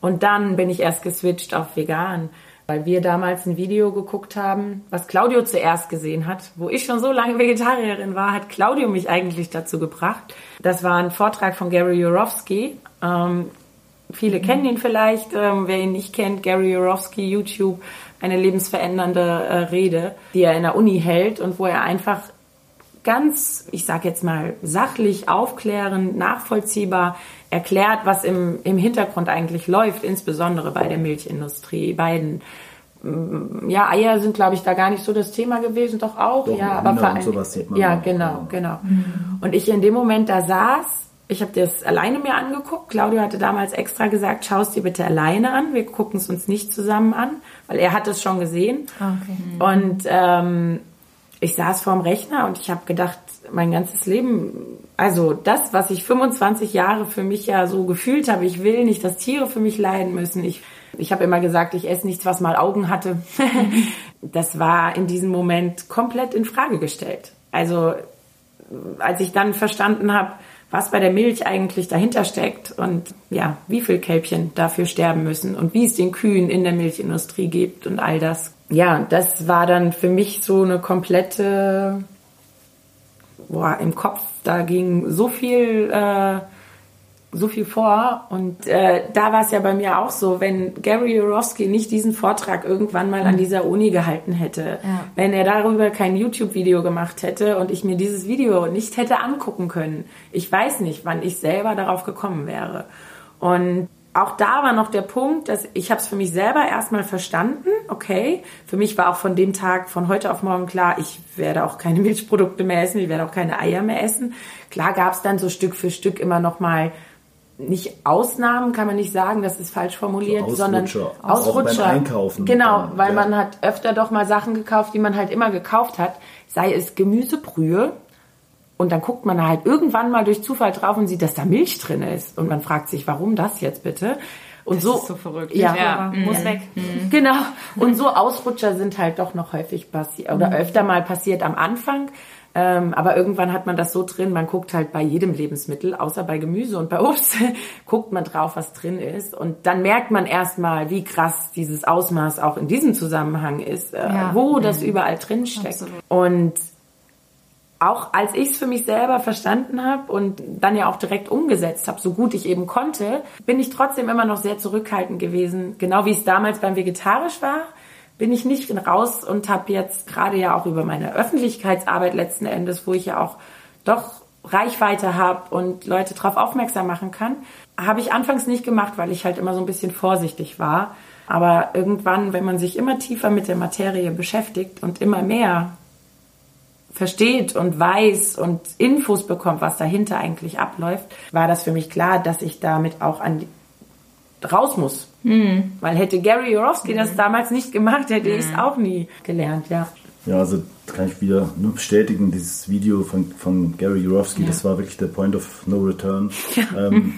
und dann bin ich erst geswitcht auf vegan weil wir damals ein Video geguckt haben, was Claudio zuerst gesehen hat. Wo ich schon so lange Vegetarierin war, hat Claudio mich eigentlich dazu gebracht. Das war ein Vortrag von Gary Yourofsky. Ähm, viele mhm. kennen ihn vielleicht. Ähm, wer ihn nicht kennt, Gary Yourofsky, YouTube, eine lebensverändernde äh, Rede, die er in der Uni hält und wo er einfach ganz, ich sag jetzt mal, sachlich, aufklärend, nachvollziehbar erklärt, was im, im Hintergrund eigentlich läuft, insbesondere bei der Milchindustrie, bei den mm, ja, Eier sind, glaube ich, da gar nicht so das Thema gewesen, doch auch. Doch, ja, aber vor allem, ja, genau, genau. Mhm. Und ich in dem Moment da saß, ich habe das alleine mir angeguckt. Claudio hatte damals extra gesagt, schau es dir bitte alleine an. Wir gucken es uns nicht zusammen an, weil er hat es schon gesehen. Okay. Und ähm, ich saß vorm Rechner und ich habe gedacht, mein ganzes Leben, also das, was ich 25 Jahre für mich ja so gefühlt habe, ich will nicht, dass Tiere für mich leiden müssen. Ich, ich habe immer gesagt, ich esse nichts, was mal Augen hatte. das war in diesem Moment komplett in Frage gestellt. Also als ich dann verstanden habe, was bei der Milch eigentlich dahinter steckt und ja, wie viel Kälbchen dafür sterben müssen und wie es den Kühen in der Milchindustrie gibt und all das. Ja, das war dann für mich so eine komplette, boah, im Kopf, da ging so viel äh, so viel vor. Und äh, da war es ja bei mir auch so, wenn Gary Jurowski nicht diesen Vortrag irgendwann mal an mhm. dieser Uni gehalten hätte, ja. wenn er darüber kein YouTube-Video gemacht hätte und ich mir dieses Video nicht hätte angucken können, ich weiß nicht, wann ich selber darauf gekommen wäre. Und auch da war noch der Punkt, dass ich habe es für mich selber erstmal verstanden, okay. Für mich war auch von dem Tag, von heute auf morgen klar, ich werde auch keine Milchprodukte mehr essen, ich werde auch keine Eier mehr essen. Klar gab es dann so Stück für Stück immer noch mal nicht Ausnahmen kann man nicht sagen, das ist falsch formuliert, so sondern Ausrutscher. Ausrutscher. Auch beim Einkaufen. Genau, weil ja. man hat öfter doch mal Sachen gekauft, die man halt immer gekauft hat, sei es Gemüsebrühe und dann guckt man halt irgendwann mal durch Zufall drauf und sieht, dass da Milch drin ist und man fragt sich, warum das jetzt bitte? Und das so, ist so verrückt. Ja, ja. muss weg. Mhm. Genau. Und so Ausrutscher sind halt doch noch häufig passiert oder mhm. öfter mal passiert am Anfang. Ähm, aber irgendwann hat man das so drin, man guckt halt bei jedem Lebensmittel, außer bei Gemüse und bei Obst, guckt man drauf, was drin ist. Und dann merkt man erstmal, wie krass dieses Ausmaß auch in diesem Zusammenhang ist, äh, ja. wo das mhm. überall drin steckt. Absolut. Und auch als ich es für mich selber verstanden habe und dann ja auch direkt umgesetzt habe, so gut ich eben konnte, bin ich trotzdem immer noch sehr zurückhaltend gewesen, genau wie es damals beim Vegetarisch war bin ich nicht raus und habe jetzt gerade ja auch über meine Öffentlichkeitsarbeit letzten Endes, wo ich ja auch doch Reichweite habe und Leute darauf aufmerksam machen kann, habe ich anfangs nicht gemacht, weil ich halt immer so ein bisschen vorsichtig war. Aber irgendwann, wenn man sich immer tiefer mit der Materie beschäftigt und immer mehr versteht und weiß und Infos bekommt, was dahinter eigentlich abläuft, war das für mich klar, dass ich damit auch an raus muss. Mhm. Weil hätte Gary Jorowski mhm. das damals nicht gemacht, hätte mhm. ich es auch nie gelernt, ja. Ja, also kann ich wieder nur bestätigen, dieses Video von, von Gary Jurowski, ja. das war wirklich der Point of No Return. Ja. Ähm,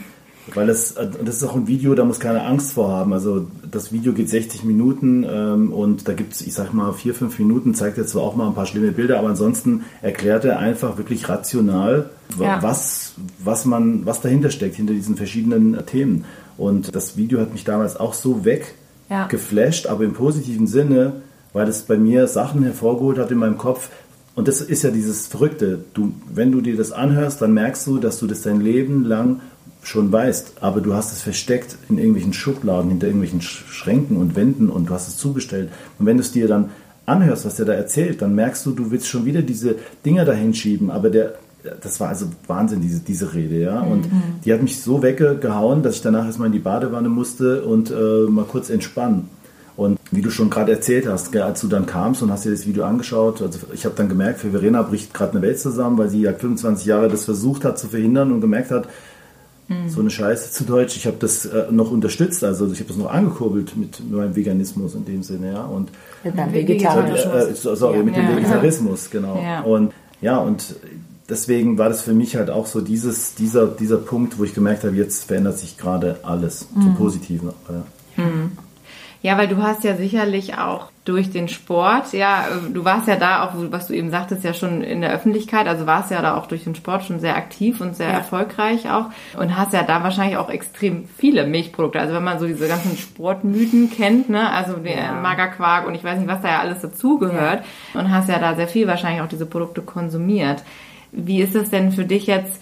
weil das, das ist auch ein Video, da muss keine Angst vor haben. Also das Video geht 60 Minuten ähm, und da gibt es, ich sag mal, vier, fünf Minuten, zeigt er zwar auch mal ein paar schlimme Bilder, aber ansonsten erklärt er einfach wirklich rational, ja. was, was man, was dahinter steckt, hinter diesen verschiedenen Themen. Und das Video hat mich damals auch so weggeflasht, ja. aber im positiven Sinne, weil es bei mir Sachen hervorgeholt hat in meinem Kopf. Und das ist ja dieses Verrückte. Du, wenn du dir das anhörst, dann merkst du, dass du das dein Leben lang schon weißt, aber du hast es versteckt in irgendwelchen Schubladen, hinter irgendwelchen Schränken und Wänden und du hast es zugestellt. Und wenn du es dir dann anhörst, was der da erzählt, dann merkst du, du willst schon wieder diese Dinger dahin schieben, aber der das war also Wahnsinn, diese, diese Rede, ja. Und mhm. die hat mich so weggehauen, dass ich danach erstmal in die Badewanne musste und äh, mal kurz entspannen. Und wie du schon gerade erzählt hast, als du dann kamst und hast dir das Video angeschaut, also ich habe dann gemerkt, für Verena bricht gerade eine Welt zusammen, weil sie ja 25 Jahre das versucht hat zu verhindern und gemerkt hat, mhm. so eine Scheiße zu Deutsch, ich habe das äh, noch unterstützt, also ich habe das noch angekurbelt mit meinem Veganismus in dem Sinne, ja. Und mit deinem Vegetarismus. Äh, sorry, ja. mit dem ja. Vegetarismus, genau. Ja. Und ja, und deswegen war das für mich halt auch so dieses, dieser, dieser Punkt, wo ich gemerkt habe, jetzt verändert sich gerade alles mhm. zum Positiven. Mhm. Ja, weil du hast ja sicherlich auch durch den Sport, ja, du warst ja da auch, was du eben sagtest, ja schon in der Öffentlichkeit, also warst ja da auch durch den Sport schon sehr aktiv und sehr ja. erfolgreich auch und hast ja da wahrscheinlich auch extrem viele Milchprodukte. Also wenn man so diese ganzen Sportmythen kennt, ne, also der ja. Magerquark und ich weiß nicht, was da ja alles dazugehört ja. und hast ja da sehr viel wahrscheinlich auch diese Produkte konsumiert. Wie ist es denn für dich jetzt?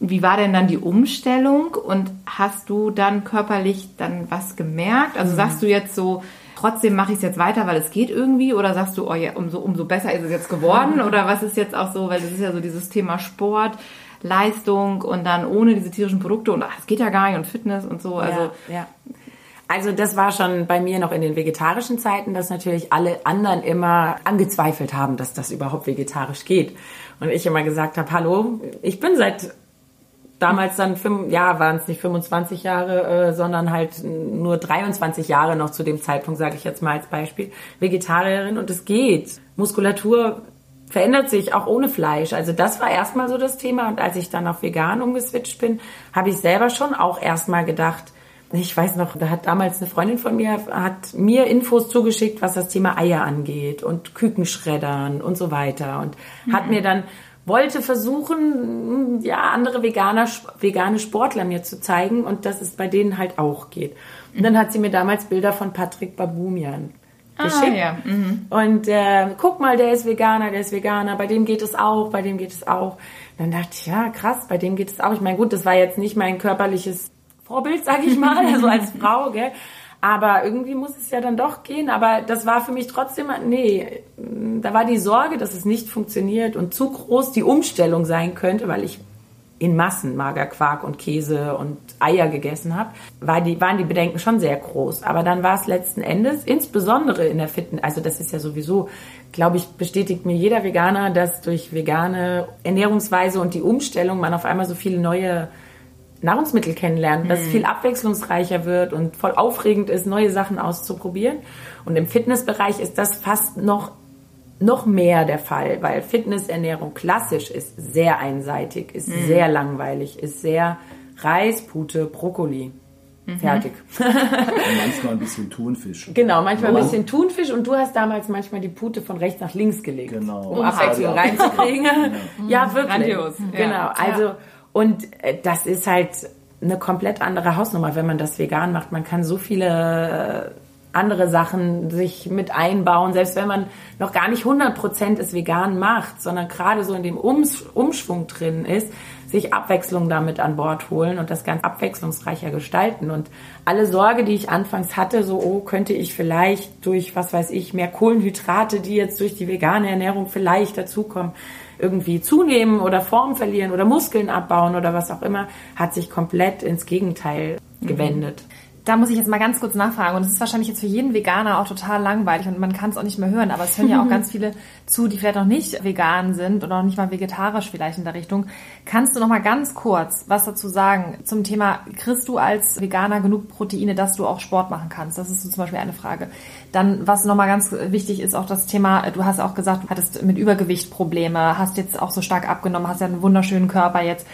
Wie war denn dann die Umstellung und hast du dann körperlich dann was gemerkt? Also sagst du jetzt so, trotzdem mache ich es jetzt weiter, weil es geht irgendwie? Oder sagst du, oh ja, umso, umso besser ist es jetzt geworden? Oder was ist jetzt auch so, weil das ist ja so dieses Thema Sport, Leistung und dann ohne diese tierischen Produkte und es geht ja gar nicht und Fitness und so. Also ja, ja. Also das war schon bei mir noch in den vegetarischen Zeiten, dass natürlich alle anderen immer angezweifelt haben, dass das überhaupt vegetarisch geht. Und ich immer gesagt habe, hallo, ich bin seit damals dann, ja, waren es nicht 25 Jahre, äh, sondern halt nur 23 Jahre noch zu dem Zeitpunkt, sage ich jetzt mal als Beispiel, Vegetarierin und es geht. Muskulatur verändert sich auch ohne Fleisch. Also das war erstmal so das Thema und als ich dann auf vegan umgeswitcht bin, habe ich selber schon auch erstmal gedacht, ich weiß noch, da hat damals eine Freundin von mir, hat mir Infos zugeschickt, was das Thema Eier angeht und Kükenschreddern und so weiter und mhm. hat mir dann wollte versuchen, ja, andere Veganer, vegane Sportler mir zu zeigen und dass es bei denen halt auch geht. Und dann hat sie mir damals Bilder von Patrick Babumian geschickt. Ah, ja. Mhm. Und äh, guck mal, der ist Veganer, der ist Veganer, bei dem geht es auch, bei dem geht es auch. Dann dachte ich, ja, krass, bei dem geht es auch. Ich meine, gut, das war jetzt nicht mein körperliches Vorbild, sag ich mal, also als Frau, gell. Aber irgendwie muss es ja dann doch gehen. Aber das war für mich trotzdem, nee, da war die Sorge, dass es nicht funktioniert und zu groß die Umstellung sein könnte, weil ich in Massen Magerquark und Käse und Eier gegessen habe, war die, waren die Bedenken schon sehr groß. Aber dann war es letzten Endes, insbesondere in der Fitness, also das ist ja sowieso, glaube ich, bestätigt mir jeder Veganer, dass durch vegane Ernährungsweise und die Umstellung man auf einmal so viele neue Nahrungsmittel kennenlernt, dass es viel abwechslungsreicher wird und voll aufregend ist, neue Sachen auszuprobieren. Und im Fitnessbereich ist das fast noch noch mehr der Fall, weil Fitnessernährung klassisch ist sehr einseitig, ist sehr langweilig, ist sehr Reis, Pute, Brokkoli. Fertig. Und manchmal ein bisschen Thunfisch. Genau, manchmal ein Ja. bisschen Thunfisch und du hast damals manchmal die Pute von rechts nach links gelegt. Genau. Um Abwechslung reinzukriegen. ja, wirklich. Grandios, ja. Genau, also und äh, das ist halt eine komplett andere Hausnummer, wenn man das vegan macht. Man kann so viele äh, andere Sachen sich mit einbauen, selbst wenn man noch gar nicht 100% es vegan macht, sondern gerade so in dem Ums Umschwung drin ist, sich Abwechslung damit an Bord holen und das ganz abwechslungsreicher gestalten. Und alle Sorge, die ich anfangs hatte, so, oh, könnte ich vielleicht durch, was weiß ich, mehr Kohlenhydrate, die jetzt durch die vegane Ernährung vielleicht dazukommen, irgendwie zunehmen oder Form verlieren oder Muskeln abbauen oder was auch immer, hat sich komplett ins Gegenteil gewendet. Da muss ich jetzt mal ganz kurz nachfragen. Und es ist wahrscheinlich jetzt für jeden Veganer auch total langweilig und man kann es auch nicht mehr hören. Aber es hören ja auch ganz viele zu, die vielleicht noch nicht vegan sind oder noch nicht mal vegetarisch vielleicht in der Richtung. Kannst du noch mal ganz kurz was dazu sagen zum Thema, kriegst du als Veganer genug Proteine, dass du auch Sport machen kannst? Das ist so zum Beispiel eine Frage. Dann, was noch mal ganz wichtig ist, auch das Thema, du hast auch gesagt, du hattest mit Übergewicht Probleme, hast jetzt auch so stark abgenommen, hast ja einen wunderschönen Körper jetzt.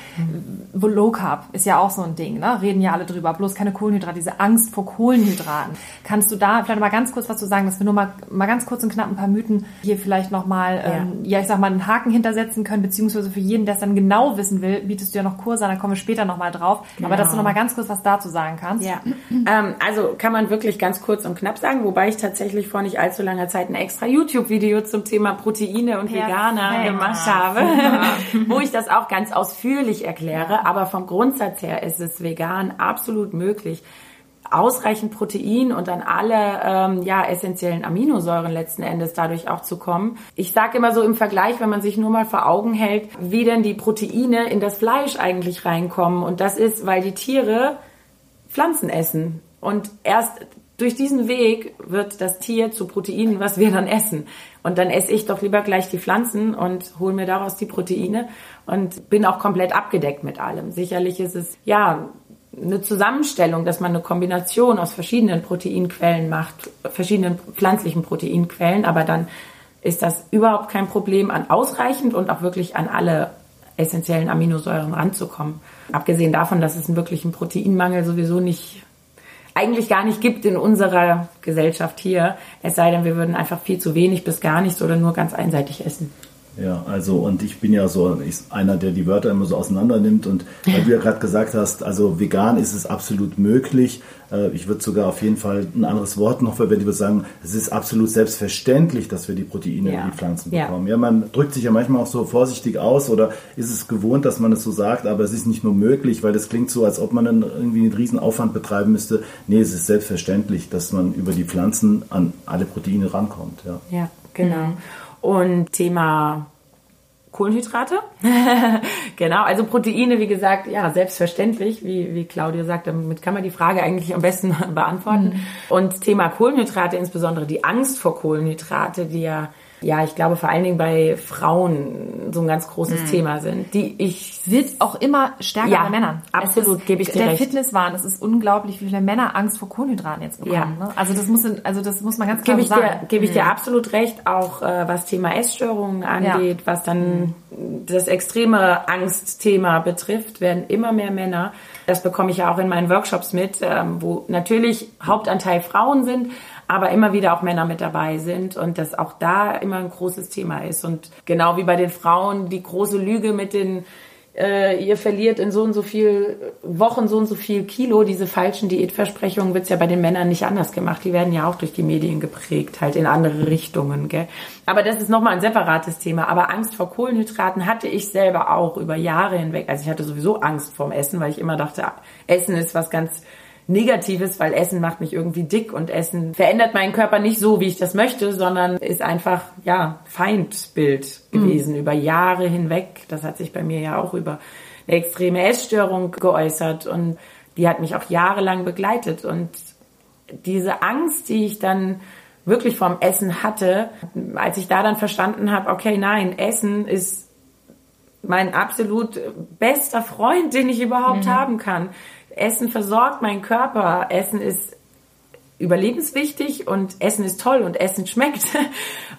Wo Low Carb ist ja auch so ein Ding, ne? Reden ja alle drüber. Bloß keine Kohlenhydrate, diese Angst vor Kohlenhydraten. Kannst du da vielleicht mal ganz kurz was zu sagen, dass wir nur mal, mal ganz kurz und knapp ein paar Mythen hier vielleicht nochmal, ähm, ja, ich sag mal, einen Haken hintersetzen können, beziehungsweise für jeden, der es dann genau wissen will, bietest du ja noch Kurse an, da kommen wir später nochmal drauf. Aber dass du noch mal ganz kurz was dazu sagen kannst. Ja, ähm, also kann man wirklich ganz kurz und knapp sagen, wobei ich tatsächlich vor nicht allzu langer Zeit ein extra YouTube-Video zum Thema Proteine und Perfekt. Veganer gemacht habe, wo ich das auch ganz ausführlich erkläre. Aber vom Grundsatz her ist es vegan absolut möglich, ausreichend Protein und an alle ähm, ja, essentiellen Aminosäuren letzten Endes dadurch auch zu kommen. Ich sage immer so im Vergleich, wenn man sich nur mal vor Augen hält, wie denn die Proteine in das Fleisch eigentlich reinkommen. Und das ist, weil die Tiere Pflanzen essen. Und erst durch diesen Weg wird das Tier zu Proteinen, was wir dann essen. Und dann esse ich doch lieber gleich die Pflanzen und hole mir daraus die Proteine und bin auch komplett abgedeckt mit allem. Sicherlich ist es, ja, eine Zusammenstellung, dass man eine Kombination aus verschiedenen Proteinquellen macht, verschiedenen pflanzlichen Proteinquellen, aber dann ist das überhaupt kein Problem, an ausreichend und auch wirklich an alle essentiellen Aminosäuren ranzukommen. Abgesehen davon, dass es einen wirklichen Proteinmangel sowieso nicht, eigentlich gar nicht gibt in unserer Gesellschaft hier. Es sei denn, wir würden einfach viel zu wenig bis gar nichts oder nur ganz einseitig essen. Ja, also und ich bin ja so ich, einer, der die Wörter immer so auseinander nimmt und weil du ja gerade gesagt hast, also vegan ist es absolut möglich. Äh, Ich würde sogar auf jeden Fall ein anderes Wort noch verwenden. Ich würde sagen, es ist absolut selbstverständlich, dass wir die Proteine Ja. in die Pflanzen Ja. bekommen. Ja, man drückt sich ja manchmal auch so vorsichtig aus oder ist es gewohnt, dass man es so sagt, aber es ist nicht nur möglich, weil es klingt so, als ob man dann irgendwie einen riesen Aufwand betreiben müsste. Nee, es ist selbstverständlich, dass man über die Pflanzen an alle Proteine rankommt. Ja. Ja, genau. Und Thema Kohlenhydrate. genau, also Proteine, wie gesagt, ja, selbstverständlich, wie, wie Claudia sagt, damit kann man die Frage eigentlich am besten beantworten. Und Thema Kohlenhydrate, insbesondere die Angst vor Kohlenhydrate, die ja, ja, ich glaube vor allen Dingen bei Frauen so ein ganz großes Thema sind, die ich wird auch immer stärker Ja, bei Männern. absolut, gebe ich dir Der recht. Fitnesswahn, es ist unglaublich, wie viele Männer Angst vor Kohlenhydraten jetzt bekommen. Ja. Ne? Also das muss, also das muss man ganz klar gebe ich sagen. dir, gebe ich dir absolut recht, auch äh, was Thema Essstörungen angeht, was dann das extreme Angstthema betrifft, werden immer mehr Männer. Das bekomme ich ja auch in meinen Workshops mit, ähm, wo natürlich Hauptanteil Frauen sind, aber immer wieder auch Männer mit dabei sind und das auch da immer ein großes Thema ist. Und genau wie bei den Frauen die große Lüge mit den äh, ihr verliert in so und so viel Wochen so und so viel Kilo. Diese falschen Diätversprechungen wird's ja bei den Männern nicht anders gemacht. Die werden ja auch durch die Medien geprägt, halt in andere Richtungen. Gell? Aber das ist nochmal ein separates Thema. Aber Angst vor Kohlenhydraten hatte ich selber auch über Jahre hinweg. Also ich hatte sowieso Angst vorm Essen, weil ich immer dachte, Essen ist was ganz Negatives, weil Essen macht mich irgendwie dick und Essen verändert meinen Körper nicht so, wie ich das möchte, sondern ist einfach, ja, Feindbild gewesen mhm. über Jahre hinweg. Das hat sich bei mir ja auch über eine extreme Essstörung geäußert und die hat mich auch jahrelang begleitet und diese Angst, die ich dann wirklich vom Essen hatte, als ich da dann verstanden habe, okay, nein, Essen ist mein absolut bester Freund, den ich überhaupt mhm. haben kann. Essen versorgt meinen Körper. Essen ist überlebenswichtig und Essen ist toll und Essen schmeckt.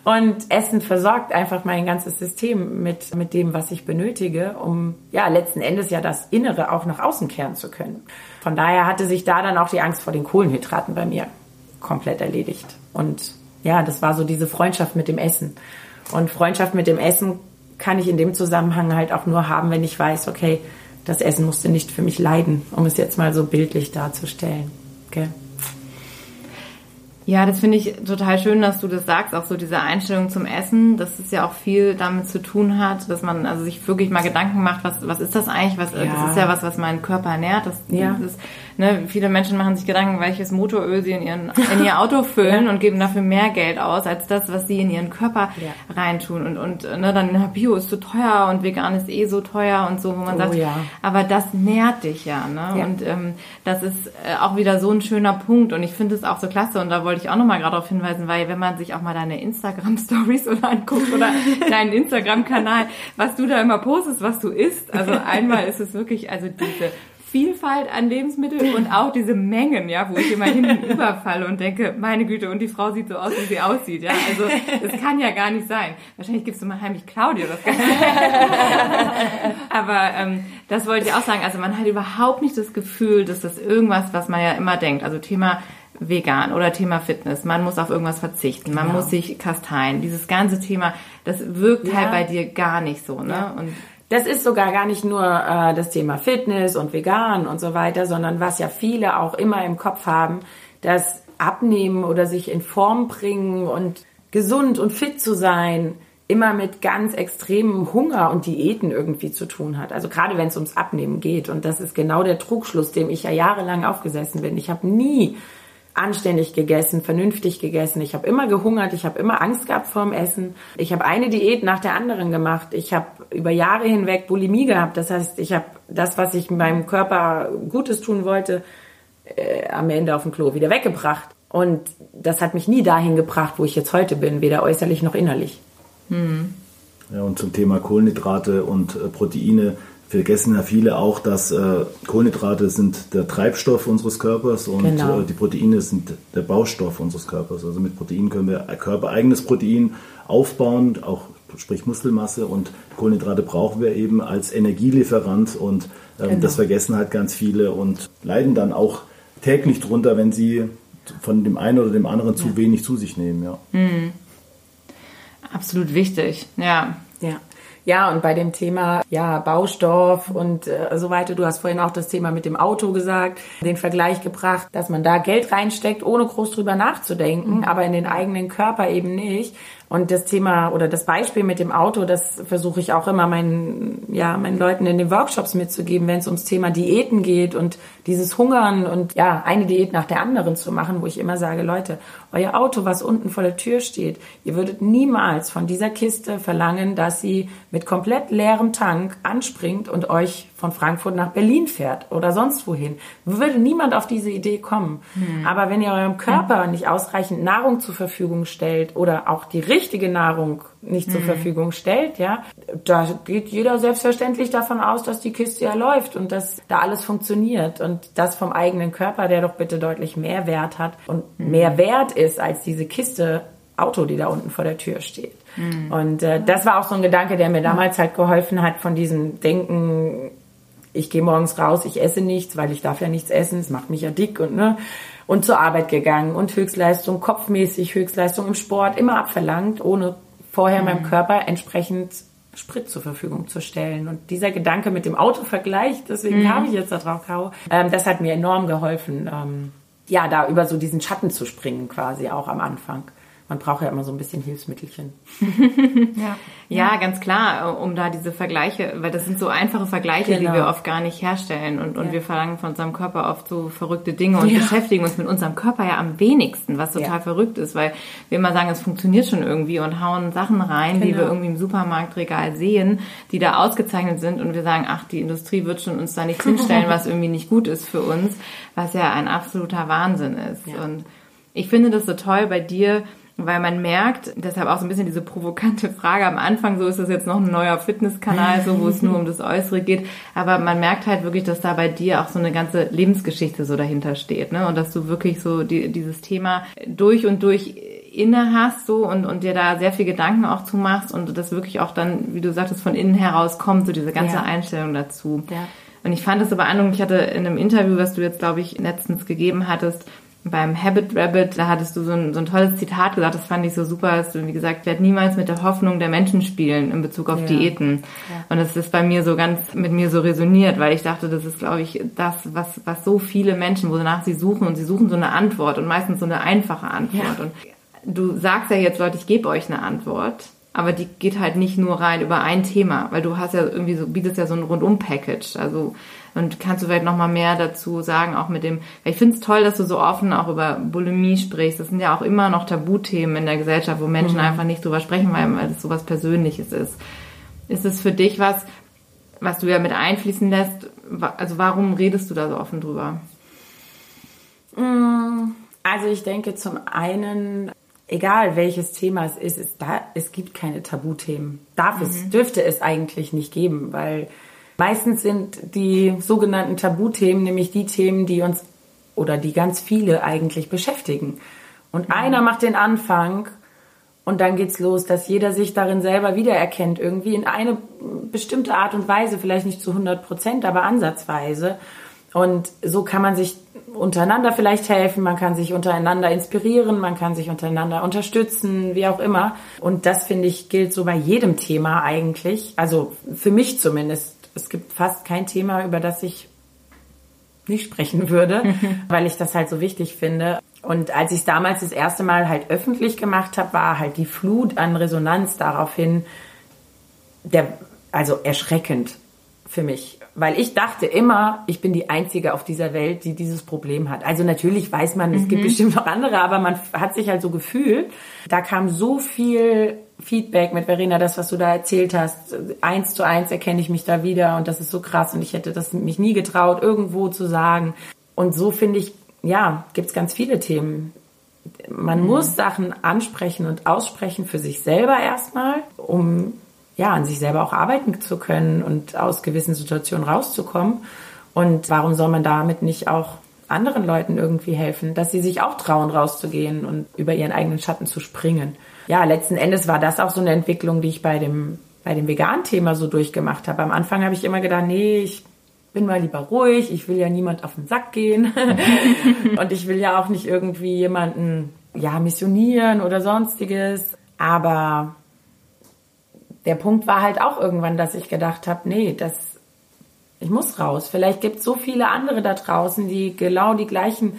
Und Essen versorgt einfach mein ganzes System mit, mit dem, was ich benötige, um ja letzten Endes ja das Innere auch nach außen kehren zu können. Von daher hatte sich da dann auch die Angst vor den Kohlenhydraten bei mir komplett erledigt. Und ja, das war so diese Freundschaft mit dem Essen. Und Freundschaft mit dem Essen kann ich in dem Zusammenhang halt auch nur haben, wenn ich weiß, okay, das Essen musste nicht für mich leiden, um es jetzt mal so bildlich darzustellen. Okay. Ja, das finde ich total schön, dass du das sagst, auch so diese Einstellung zum Essen, dass es ja auch viel damit zu tun hat, dass man also sich wirklich mal Gedanken macht, was, was ist das eigentlich? Was, ja. Das ist ja was, was meinen Körper ernährt. Das, ja. das ne, viele Menschen machen sich Gedanken, welches Motoröl sie in, ihren, in ihr Auto füllen ja. und geben dafür mehr Geld aus, als das, was sie in ihren Körper ja. reintun. Und, und ne, dann na, Bio ist zu teuer und vegan ist eh so teuer und so, wo man oh, sagt, ja. aber das nährt dich ja. Ne? Und ähm, das ist äh, auch wieder so ein schöner Punkt. Und ich finde es auch so klasse. Und da wollte ich auch nochmal gerade darauf hinweisen, weil wenn man sich auch mal deine Instagram-Stories oder anguckt oder deinen Instagram-Kanal, was du da immer postest, was du isst. Also einmal ist es wirklich, also diese Vielfalt an Lebensmitteln und auch diese Mengen, ja, wo ich immer hinten überfalle und denke, meine Güte, und die Frau sieht so aus, wie sie aussieht, ja. Also das kann ja gar nicht sein. Wahrscheinlich gibst du mal heimlich Claudia das Ganze. Aber ähm, das wollte ich auch sagen. Also man hat überhaupt nicht das Gefühl, dass das irgendwas, was man ja immer denkt, also Thema vegan oder Thema Fitness, man muss auf irgendwas verzichten, man genau. muss sich kasteien. Dieses ganze Thema, das wirkt ja. halt bei dir gar nicht so, ne? Ja. Und das ist sogar gar nicht nur äh, das Thema Fitness und vegan und so weiter, sondern was ja viele auch immer im Kopf haben, dass Abnehmen oder sich in Form bringen und gesund und fit zu sein immer mit ganz extremem Hunger und Diäten irgendwie zu tun hat. Also gerade wenn es ums Abnehmen geht. Und das ist genau der Trugschluss, dem ich ja jahrelang aufgesessen bin. Ich habe nie anständig gegessen, vernünftig gegessen. Ich habe immer gehungert, ich habe immer Angst gehabt vor dem Essen. Ich habe eine Diät nach der anderen gemacht. Ich habe über Jahre hinweg Bulimie gehabt. Das heißt, ich habe das, was ich meinem Körper Gutes tun wollte, äh, am Ende auf dem Klo wieder weggebracht. Und das hat mich nie dahin gebracht, wo ich jetzt heute bin, weder äußerlich noch innerlich. Hm. Ja, und zum Thema Kohlenhydrate und äh, Proteine vergessen ja viele auch, dass äh, Kohlenhydrate sind der Treibstoff unseres Körpers und genau. äh, die Proteine sind der Baustoff unseres Körpers. Also mit Protein können wir körpereigenes Protein aufbauen, auch sprich Muskelmasse und Kohlenhydrate brauchen wir eben als Energielieferant und ähm, genau. das vergessen halt ganz viele und leiden dann auch täglich drunter, wenn sie von dem einen oder dem anderen ja. zu wenig zu sich nehmen. Ja. Mhm. Absolut wichtig, ja. Ja. Und bei dem Thema ja Baustoff und äh, so weiter, du hast vorhin auch das Thema mit dem Auto gesagt, den Vergleich gebracht, dass man da Geld reinsteckt, ohne groß drüber nachzudenken, mhm. aber in den eigenen Körper eben nicht. Und das Thema oder das Beispiel mit dem Auto, das versuche ich auch immer meinen, ja, meinen Leuten in den Workshops mitzugeben, wenn es ums Thema Diäten geht und dieses Hungern und ja, eine Diät nach der anderen zu machen, wo ich immer sage, Leute, euer Auto, was unten vor der Tür steht, ihr würdet niemals von dieser Kiste verlangen, dass sie mit komplett leerem Tank anspringt und euch von Frankfurt nach Berlin fährt oder sonst wohin. Würde niemand auf diese Idee kommen. Hm. Aber wenn ihr eurem Körper hm. nicht ausreichend Nahrung zur Verfügung stellt oder auch die richtige Nahrung nicht zur hm. Verfügung stellt, ja, da geht jeder selbstverständlich davon aus, dass die Kiste ja läuft und dass da alles funktioniert und das vom eigenen Körper, der doch bitte deutlich mehr Wert hat und hm. mehr wert ist als diese Kiste Auto, die da unten vor der Tür steht. Mhm. Und äh, das war auch so ein Gedanke, der mir damals halt geholfen hat von diesem Denken, ich gehe morgens raus, ich esse nichts, weil ich darf ja nichts essen, es macht mich ja dick und ne und zur Arbeit gegangen und Höchstleistung, kopfmäßig Höchstleistung im Sport immer abverlangt, ohne vorher mhm. meinem Körper entsprechend Sprit zur Verfügung zu stellen. Und dieser Gedanke mit dem Autovergleich, deswegen mhm. habe ich jetzt da drauf, Caro, ähm, das hat mir enorm geholfen, ähm, ja, da über so diesen Schatten zu springen quasi auch am Anfang man braucht ja immer so ein bisschen Hilfsmittelchen. ja. ja, ganz klar, um da diese Vergleiche, weil das sind so einfache Vergleiche, genau. die wir oft gar nicht herstellen und, und ja. wir verlangen von unserem Körper oft so verrückte Dinge und ja. beschäftigen uns mit unserem Körper ja am wenigsten, was total ja. verrückt ist, weil wir immer sagen, es funktioniert schon irgendwie und hauen Sachen rein, genau. die wir irgendwie im Supermarktregal sehen, die da ausgezeichnet sind und wir sagen, ach, die Industrie wird schon uns da nichts hinstellen, was irgendwie nicht gut ist für uns, was ja ein absoluter Wahnsinn ist. Und ich finde das so toll bei dir, weil man merkt, deshalb auch so ein bisschen diese provokante Frage am Anfang, so ist das jetzt noch ein neuer Fitnesskanal, so wo es nur um das Äußere geht, aber man merkt halt wirklich, dass da bei dir auch so eine ganze Lebensgeschichte so dahinter steht, ne? Und dass du wirklich so die, dieses Thema durch und durch inne hast so und, und dir da sehr viel Gedanken auch zu machst und das wirklich auch dann, wie du sagtest, von innen heraus kommt, so diese ganze ja. Einstellung dazu. Ja. Und ich fand es so beeindruckend, ich hatte in einem Interview, was du jetzt, glaube ich, letztens gegeben hattest, beim Habit Rabbit, da hattest du so ein, so ein tolles Zitat gesagt, das fand ich so super, dass du, wie gesagt, werd niemals mit der Hoffnung der Menschen spielen in Bezug auf ja. Diäten. Ja. Und das ist bei mir so ganz mit mir so resoniert, weil ich dachte, das ist, glaube ich, das, was, was so viele Menschen, wonach sie suchen und sie suchen so eine Antwort und meistens so eine einfache Antwort. Ja. Und du sagst ja jetzt, Leute, ich gebe euch eine Antwort. Aber die geht halt nicht nur rein über ein Thema, weil du hast ja irgendwie so, bietest ja so ein Rundum-Package. Also und kannst du vielleicht noch mal mehr dazu sagen, auch mit dem, ich finde es toll, dass du so offen auch über Bulimie sprichst. Das sind ja auch immer noch Tabuthemen in der Gesellschaft, wo Menschen mhm. einfach nicht drüber sprechen, weil, weil das sowas Persönliches ist. Ist es für dich was, was du ja mit einfließen lässt? Also warum redest du da so offen drüber? Mm, also ich denke zum einen, egal welches Thema es ist, es, da, es gibt keine Tabuthemen. Darf mhm. es, dürfte es eigentlich nicht geben, weil Meistens sind die sogenannten Tabuthemen nämlich die Themen, die uns oder die ganz viele eigentlich beschäftigen. Und mhm. einer macht den Anfang und dann geht's los, dass jeder sich darin selber wiedererkennt, irgendwie in eine bestimmte Art und Weise, vielleicht nicht zu 100 Prozent, aber ansatzweise. Und so kann man sich untereinander vielleicht helfen, man kann sich untereinander inspirieren, man kann sich untereinander unterstützen, wie auch immer. Und das finde ich gilt so bei jedem Thema eigentlich. Also für mich zumindest es gibt fast kein Thema, über das ich nicht sprechen würde, weil ich das halt so wichtig finde. Und als ich es damals das erste Mal halt öffentlich gemacht habe, war halt die Flut an Resonanz daraufhin der, also erschreckend für mich. Weil ich dachte immer, ich bin die Einzige auf dieser Welt, die dieses Problem hat. Also natürlich weiß man, es mhm. gibt bestimmt noch andere, aber man hat sich halt so gefühlt. Da kam so viel Feedback mit Verena, das, was du da erzählt hast, eins zu eins erkenne ich mich da wieder und das ist so krass und ich hätte das mich nie getraut, irgendwo zu sagen. Und so finde ich, ja, gibt es ganz viele Themen. Man mhm. muss Sachen ansprechen und aussprechen für sich selber erstmal, um ja, an sich selber auch arbeiten zu können und aus gewissen Situationen rauszukommen. Und warum soll man damit nicht auch anderen Leuten irgendwie helfen, dass sie sich auch trauen, rauszugehen und über ihren eigenen Schatten zu springen? ja, letzten Endes war das auch so eine Entwicklung, die ich bei dem, bei dem Vegan-Thema so durchgemacht habe. Am Anfang habe ich immer gedacht, nee, ich bin mal lieber ruhig, ich will ja niemand auf den Sack gehen und ich will ja auch nicht irgendwie jemanden, ja, missionieren oder sonstiges. Aber der Punkt war halt auch irgendwann, dass ich gedacht habe, nee, das, ich muss raus. Vielleicht gibt es so viele andere da draußen, die genau die gleichen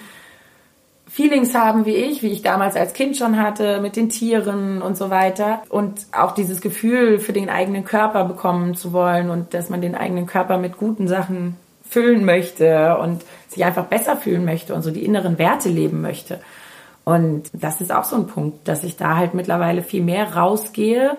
Feelings haben wie ich, wie ich damals als Kind schon hatte, mit den Tieren und so weiter. Und auch dieses Gefühl für den eigenen Körper bekommen zu wollen und dass man den eigenen Körper mit guten Sachen füllen möchte und sich einfach besser fühlen möchte und so die inneren Werte leben möchte. Und das ist auch so ein Punkt, dass ich da halt mittlerweile viel mehr rausgehe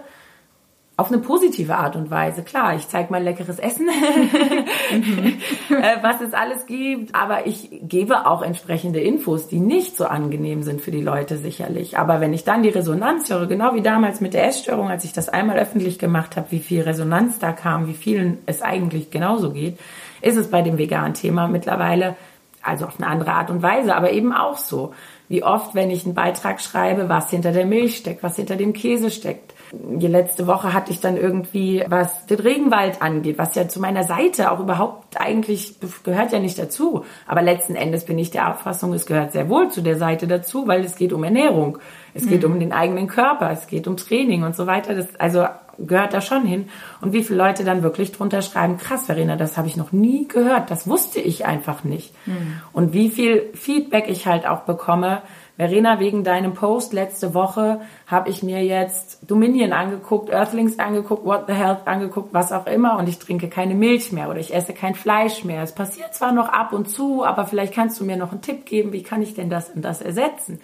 auf eine positive Art und Weise. Klar, ich zeige mal leckeres Essen, äh, was es alles gibt, aber ich gebe auch entsprechende Infos, die nicht so angenehm sind für die Leute sicherlich. Aber wenn ich dann die Resonanz höre, genau wie damals mit der Essstörung, als ich das einmal öffentlich gemacht habe, wie viel Resonanz da kam, wie vielen es eigentlich genauso geht, ist es bei dem veganen Thema mittlerweile also auf eine andere Art und Weise, aber eben auch so. Wie oft, wenn ich einen Beitrag schreibe, was hinter der Milch steckt, was hinter dem Käse steckt. Die letzte Woche hatte ich dann irgendwie, was den Regenwald angeht, was ja zu meiner Seite auch überhaupt eigentlich gehört ja nicht dazu. Aber letzten Endes bin ich der Auffassung, es gehört sehr wohl zu der Seite dazu, weil es geht um Ernährung. Es geht mhm. um den eigenen Körper, es geht um Training und so weiter. Das, also gehört da schon hin. Und wie viele Leute dann wirklich drunter schreiben, krass, Verena, das habe ich noch nie gehört, das wusste ich einfach nicht. Mhm. Und wie viel Feedback ich halt auch bekomme, Verena, wegen deinem Post letzte Woche habe ich mir jetzt Dominion angeguckt, Earthlings angeguckt, What the Health angeguckt, was auch immer und ich trinke keine Milch mehr oder ich esse kein Fleisch mehr. Es passiert zwar noch ab und zu, aber vielleicht kannst du mir noch einen Tipp geben, wie kann ich denn das und das ersetzen?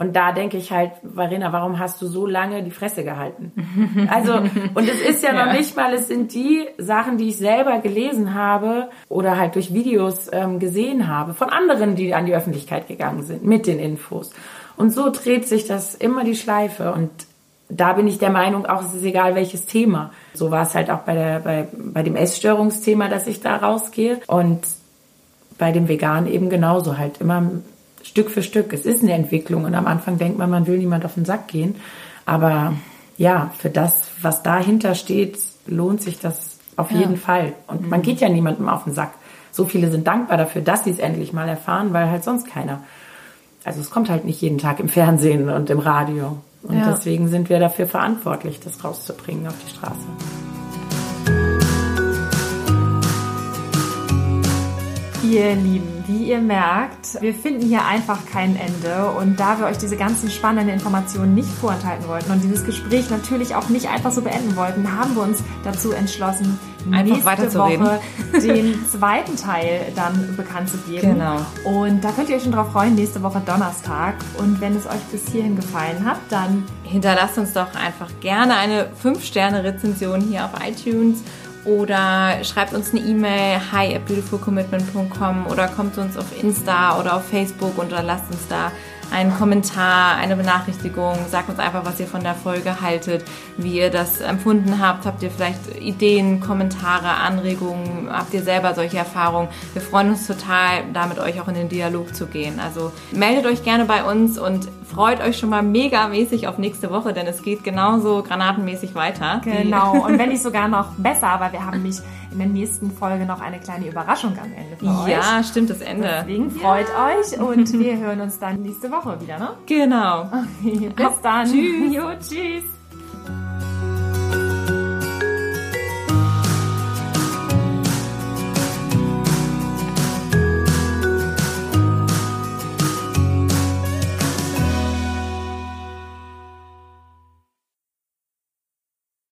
Und da denke ich halt, Verena, warum hast du so lange die Fresse gehalten? Also, und es ist ja, ja, noch nicht mal, es sind die Sachen, die ich selber gelesen habe oder halt durch Videos ähm, gesehen habe von anderen, die an die Öffentlichkeit gegangen sind mit den Infos. Und so dreht sich das immer die Schleife und da bin ich der Meinung, auch es ist egal welches Thema. So war es halt auch bei, der, bei, bei dem Essstörungsthema, dass ich da rausgehe. Und bei dem Vegan eben genauso halt immer Stück für Stück. Es ist eine Entwicklung und am Anfang denkt man, man will niemand auf den Sack gehen. Aber ja, für das, was dahinter steht, lohnt sich das auf ja. jeden Fall. Und man mhm. geht ja niemandem auf den Sack. So viele sind dankbar dafür, dass sie es endlich mal erfahren, weil halt sonst keiner. Also es kommt halt nicht jeden Tag im Fernsehen und im Radio. Und ja. deswegen sind wir dafür verantwortlich, das rauszubringen auf die Straße. Ihr Lieben, wie ihr merkt, wir finden hier einfach kein Ende und da wir euch diese ganzen spannenden Informationen nicht vorenthalten wollten und dieses Gespräch natürlich auch nicht einfach so beenden wollten, haben wir uns dazu entschlossen, einfach nächste Woche den zweiten Teil dann bekannt zu geben. Genau. Und da könnt ihr euch schon drauf freuen, nächste Woche Donnerstag. Und wenn es euch bis hierhin gefallen hat, dann hinterlasst uns doch einfach gerne eine 5-Sterne-Rezension hier auf iTunes oder schreibt uns eine E-Mail hi at beautifulcommitment.com oder kommt zu uns auf Insta oder auf Facebook und lasst uns da einen Kommentar, eine Benachrichtigung. Sagt uns einfach, was ihr von der Folge haltet, wie ihr das empfunden habt. Habt ihr vielleicht Ideen, Kommentare, Anregungen? Habt ihr selber solche Erfahrungen? Wir freuen uns total, da mit euch auch in den Dialog zu gehen. Also meldet euch gerne bei uns und freut euch schon mal megamäßig auf nächste Woche, denn es geht genauso granatenmäßig weiter. Genau. Und wenn nicht sogar noch besser, weil wir haben mich in der nächsten Folge noch eine kleine Überraschung am Ende für euch. Ja, stimmt, das Ende. Deswegen freut ja. euch und wir hören uns dann nächste Woche wieder, ne? Genau. Okay, bis dann. Tschüss. Jo, tschüss.